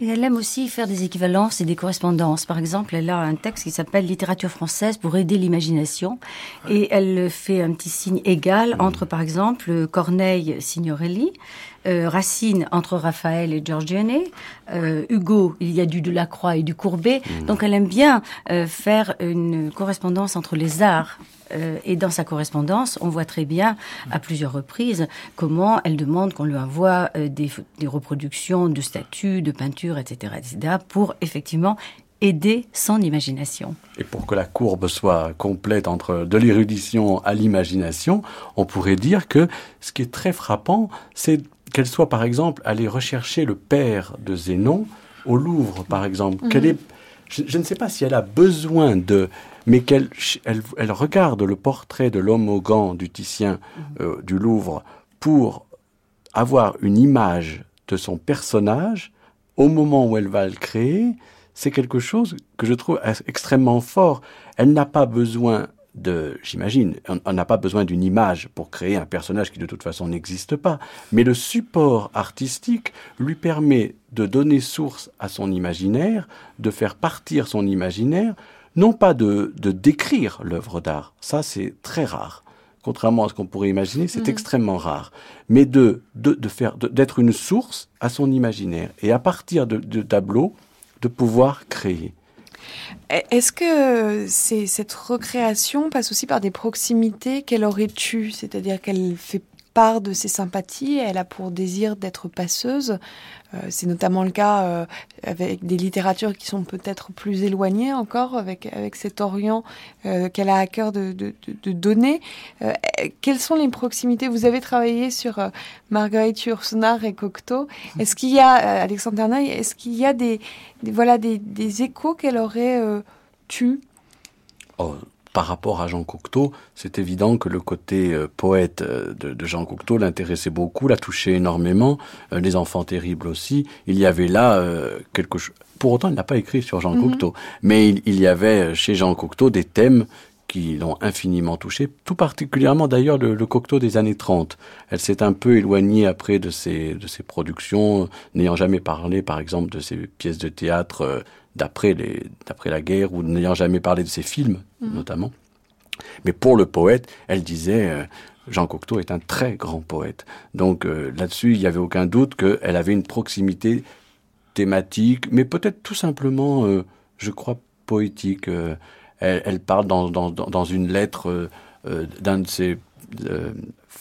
Et elle aime aussi faire des équivalences et des correspondances. Par exemple, elle a un texte qui s'appelle Littérature française pour aider l'imagination. Et elle fait un petit signe égal entre, par exemple, Corneille Signorelli, euh, Racine entre Raphaël et Giorgione, euh, Hugo, il y a du Delacroix et du Courbet. Mmh. Donc elle aime bien euh, faire une correspondance entre les arts euh, et dans sa correspondance, on voit très bien à plusieurs reprises comment elle demande qu'on lui envoie euh, des, des, reproductions de statues, de peintures, etc., etc., pour effectivement aider son imagination. Et pour que la courbe soit complète entre de l'érudition à l'imagination, on pourrait dire que ce qui est très frappant, c'est qu'elle soit par exemple allée rechercher le père de Zénon au Louvre, par exemple. Mmh. est, je, je, ne sais pas si elle a besoin de mais qu'elle elle, elle regarde le portrait de l'homme au gant du Titien mhm. euh, du Louvre pour avoir une image de son personnage au moment où elle va le créer, c'est quelque chose que je trouve extrêmement fort. Elle n'a pas besoin de, j'imagine, on n'a pas besoin d'une image pour créer un personnage qui de toute façon n'existe pas, mais le support artistique lui permet de donner source à son imaginaire, de faire partir son imaginaire, non pas de, de décrire l'œuvre d'art, ça c'est très rare. Contrairement à ce qu'on pourrait imaginer, c'est mmh. extrêmement rare. Mais de, de, de faire, d'être une source à son imaginaire et à partir de, de tableaux, de pouvoir créer. Est-ce que cette recréation passe aussi par des proximités qu'elle aurait eues, c'est-à-dire qu'elle fait part de ses sympathies, elle a pour désir d'être passeuse, euh, c'est notamment le cas euh, avec des littératures qui sont peut-être plus éloignées encore, avec, avec cet Orient euh, qu'elle a à cœur de, de, donner. quelles sont les proximités? Vous avez travaillé sur Marguerite Yourcenar et Cocteau. Est-ce qu'il y a, Alexandre Ternay, est-ce qu'il y a des, voilà, des, des échos qu'elle aurait tu oh, par rapport à Jean Cocteau, c'est évident que le côté euh, poète euh, de, de, Jean Cocteau l'intéressait beaucoup, l'a touché énormément, euh, les enfants terribles aussi. Il y avait là euh, quelque chose. Pour autant, il n'a pas écrit sur Jean mm -hmm. Cocteau, mais il, il, y avait chez Jean Cocteau des thèmes qui l'ont infiniment touché, tout particulièrement d'ailleurs le, Cocteau des années 30. Elle s'est un peu éloignée après de ses, de ses productions, n'ayant jamais parlé par exemple de ses pièces de théâtre d'après la guerre ou n'ayant jamais parlé de ses films mhm. notamment. Mais pour le poète, elle disait euh, Jean Cocteau est un très grand poète. Donc euh, là-dessus, il n'y avait aucun doute qu'elle avait une proximité thématique, mais peut-être tout simplement, je crois, poétique elle, parle dans, dans, dans, une lettre euh, euh, d'un de ses euh,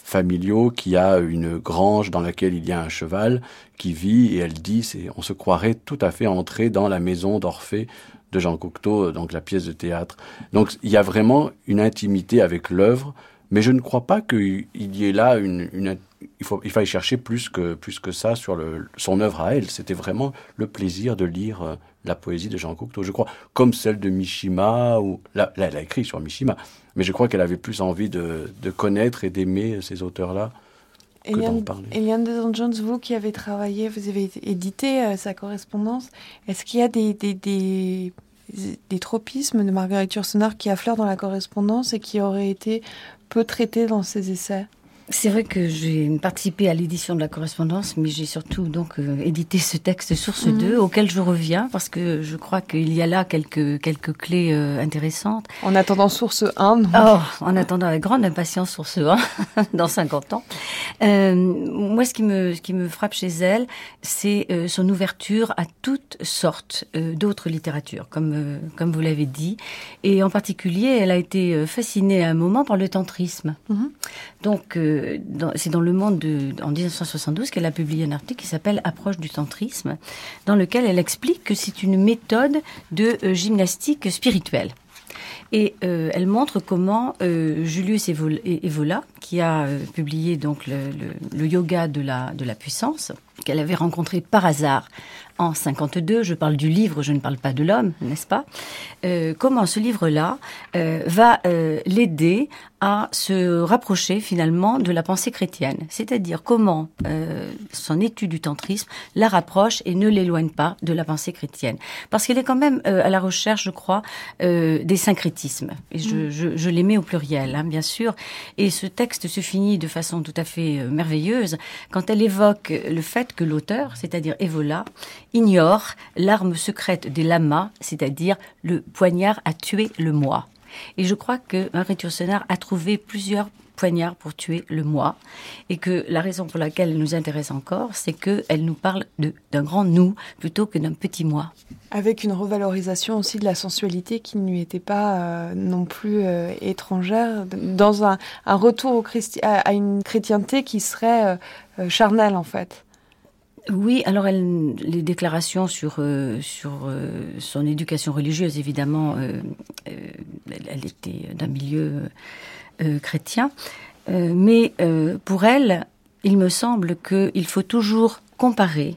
familiaux qui a une grange dans laquelle il y a un cheval qui vit et elle dit c'est on se croirait tout à fait entrer dans la maison d'Orphée de Jean Cocteau donc la pièce de théâtre. Donc il y a vraiment une intimité avec l'œuvre mais je ne crois pas qu'il y ait là une, une il, faut, il faille chercher plus que, plus que ça sur le, son œuvre à elle. C'était vraiment le plaisir de lire la poésie de Jean Cocteau, je crois, comme celle de Mishima, ou là, elle a écrit sur Mishima, mais je crois qu'elle avait plus envie de, connaître et d'aimer ces auteurs-là. Eliane, Eliane de Jones, vous qui avez travaillé, vous avez édité euh, sa correspondance, est-ce qu'il y a des, des, des, des, tropismes de Marguerite Yourcenar qui affleurent dans la correspondance et qui auraient été peu traités dans ses essais? C'est vrai que j'ai participé à l'édition de la correspondance, mais j'ai surtout donc euh, édité ce texte source 2 mhm. auquel je reviens parce que je crois qu'il y a là quelques quelques clés euh, intéressantes. En attendant source 1. Oh, en attendant avec grande impatience source 1 dans 50 ans. Euh, moi ce qui me ce qui me frappe chez elle, c'est son ouverture à toutes sortes d'autres littératures comme comme vous l'avez dit et en particulier, elle a été fascinée à un moment par le tantrisme. Mhm. Donc c'est dans Le Monde de, en 1972 qu'elle a publié un article qui s'appelle Approche du tantrisme, dans lequel elle explique que c'est une méthode de euh, gymnastique spirituelle. Et euh, elle montre comment euh, Julius Evola, qui a publié donc le, yoga de la, de la puissance, qu'elle avait rencontré par hasard en 52, je parle du livre, je ne parle pas de l'homme, n'est-ce pas euh, Comment ce livre-là euh, va euh, l'aider à se rapprocher finalement de la pensée chrétienne, c'est-à-dire comment son étude du tantrisme la rapproche et ne l'éloigne pas de la pensée chrétienne, parce qu'elle est quand même à la recherche, je crois, des syncrétismes. Et je, mm. je, je les mets au pluriel, hein, bien sûr. Et ce texte se finit de façon tout à fait merveilleuse quand elle évoque le fait que l'auteur, c'est-à-dire Evola, ignore l'arme secrète des lamas, c'est-à-dire le poignard à tuer le moi. Et je crois que Marie Tursenar a trouvé plusieurs poignards pour tuer le moi, et que la raison pour laquelle elle nous intéresse encore, c'est qu'elle nous parle d'un grand nous plutôt que d'un petit moi. Avec une revalorisation aussi de la sensualité qui ne lui était pas euh, non plus euh, étrangère, dans un, retour au à, une chrétienté qui serait euh, charnelle en fait. Oui, alors elle, les déclarations sur euh, sur euh, son éducation religieuse, évidemment, euh, elle, était d'un milieu chrétien, mais pour elle, il me semble qu'il faut toujours comparer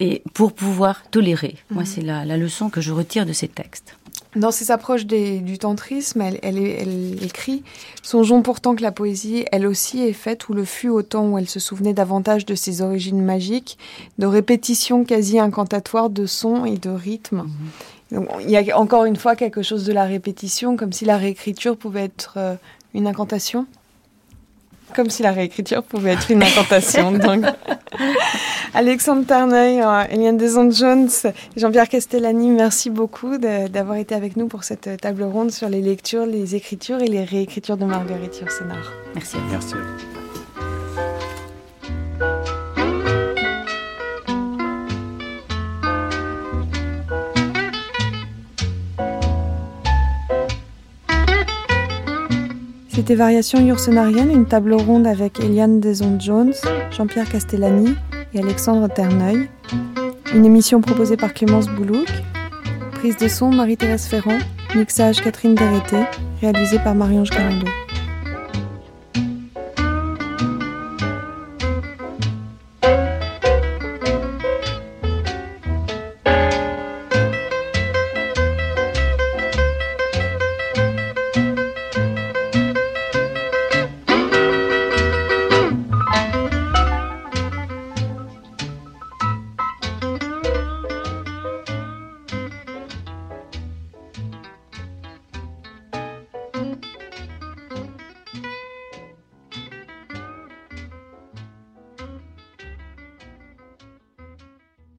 et pour pouvoir tolérer. Moi, mhm. c'est la, la leçon que je retire de ces textes. Dans ses approches du tantrisme, elle, elle, écrit Songeons pourtant que la poésie, elle aussi, est faite ou le fut au temps où elle se souvenait davantage de ses origines magiques, de répétitions quasi incantatoires de sons et de rythmes. Mhm. il y a encore une fois quelque chose de la répétition, comme si la réécriture pouvait être euh, une incantation. Comme si la réécriture pouvait être une incantation. donc. Alexandre Terneuil, euh, Eliane Deson-Jones, Jean-Pierre Castellani, merci beaucoup d'avoir été avec nous pour cette table ronde sur les lectures, les écritures et les réécritures de Marguerite Yourcenar. Merci. Merci. C'était Variation Yourcenarienne, une table ronde avec Eliane Deson-Jones, Jean-Pierre Castellani et Alexandre Terneuil. Une émission proposée par Clémence Boulouk. Prise de son Marie-Thérèse Ferrand. Mixage Catherine Derreté. Réalisé par Marie-Ange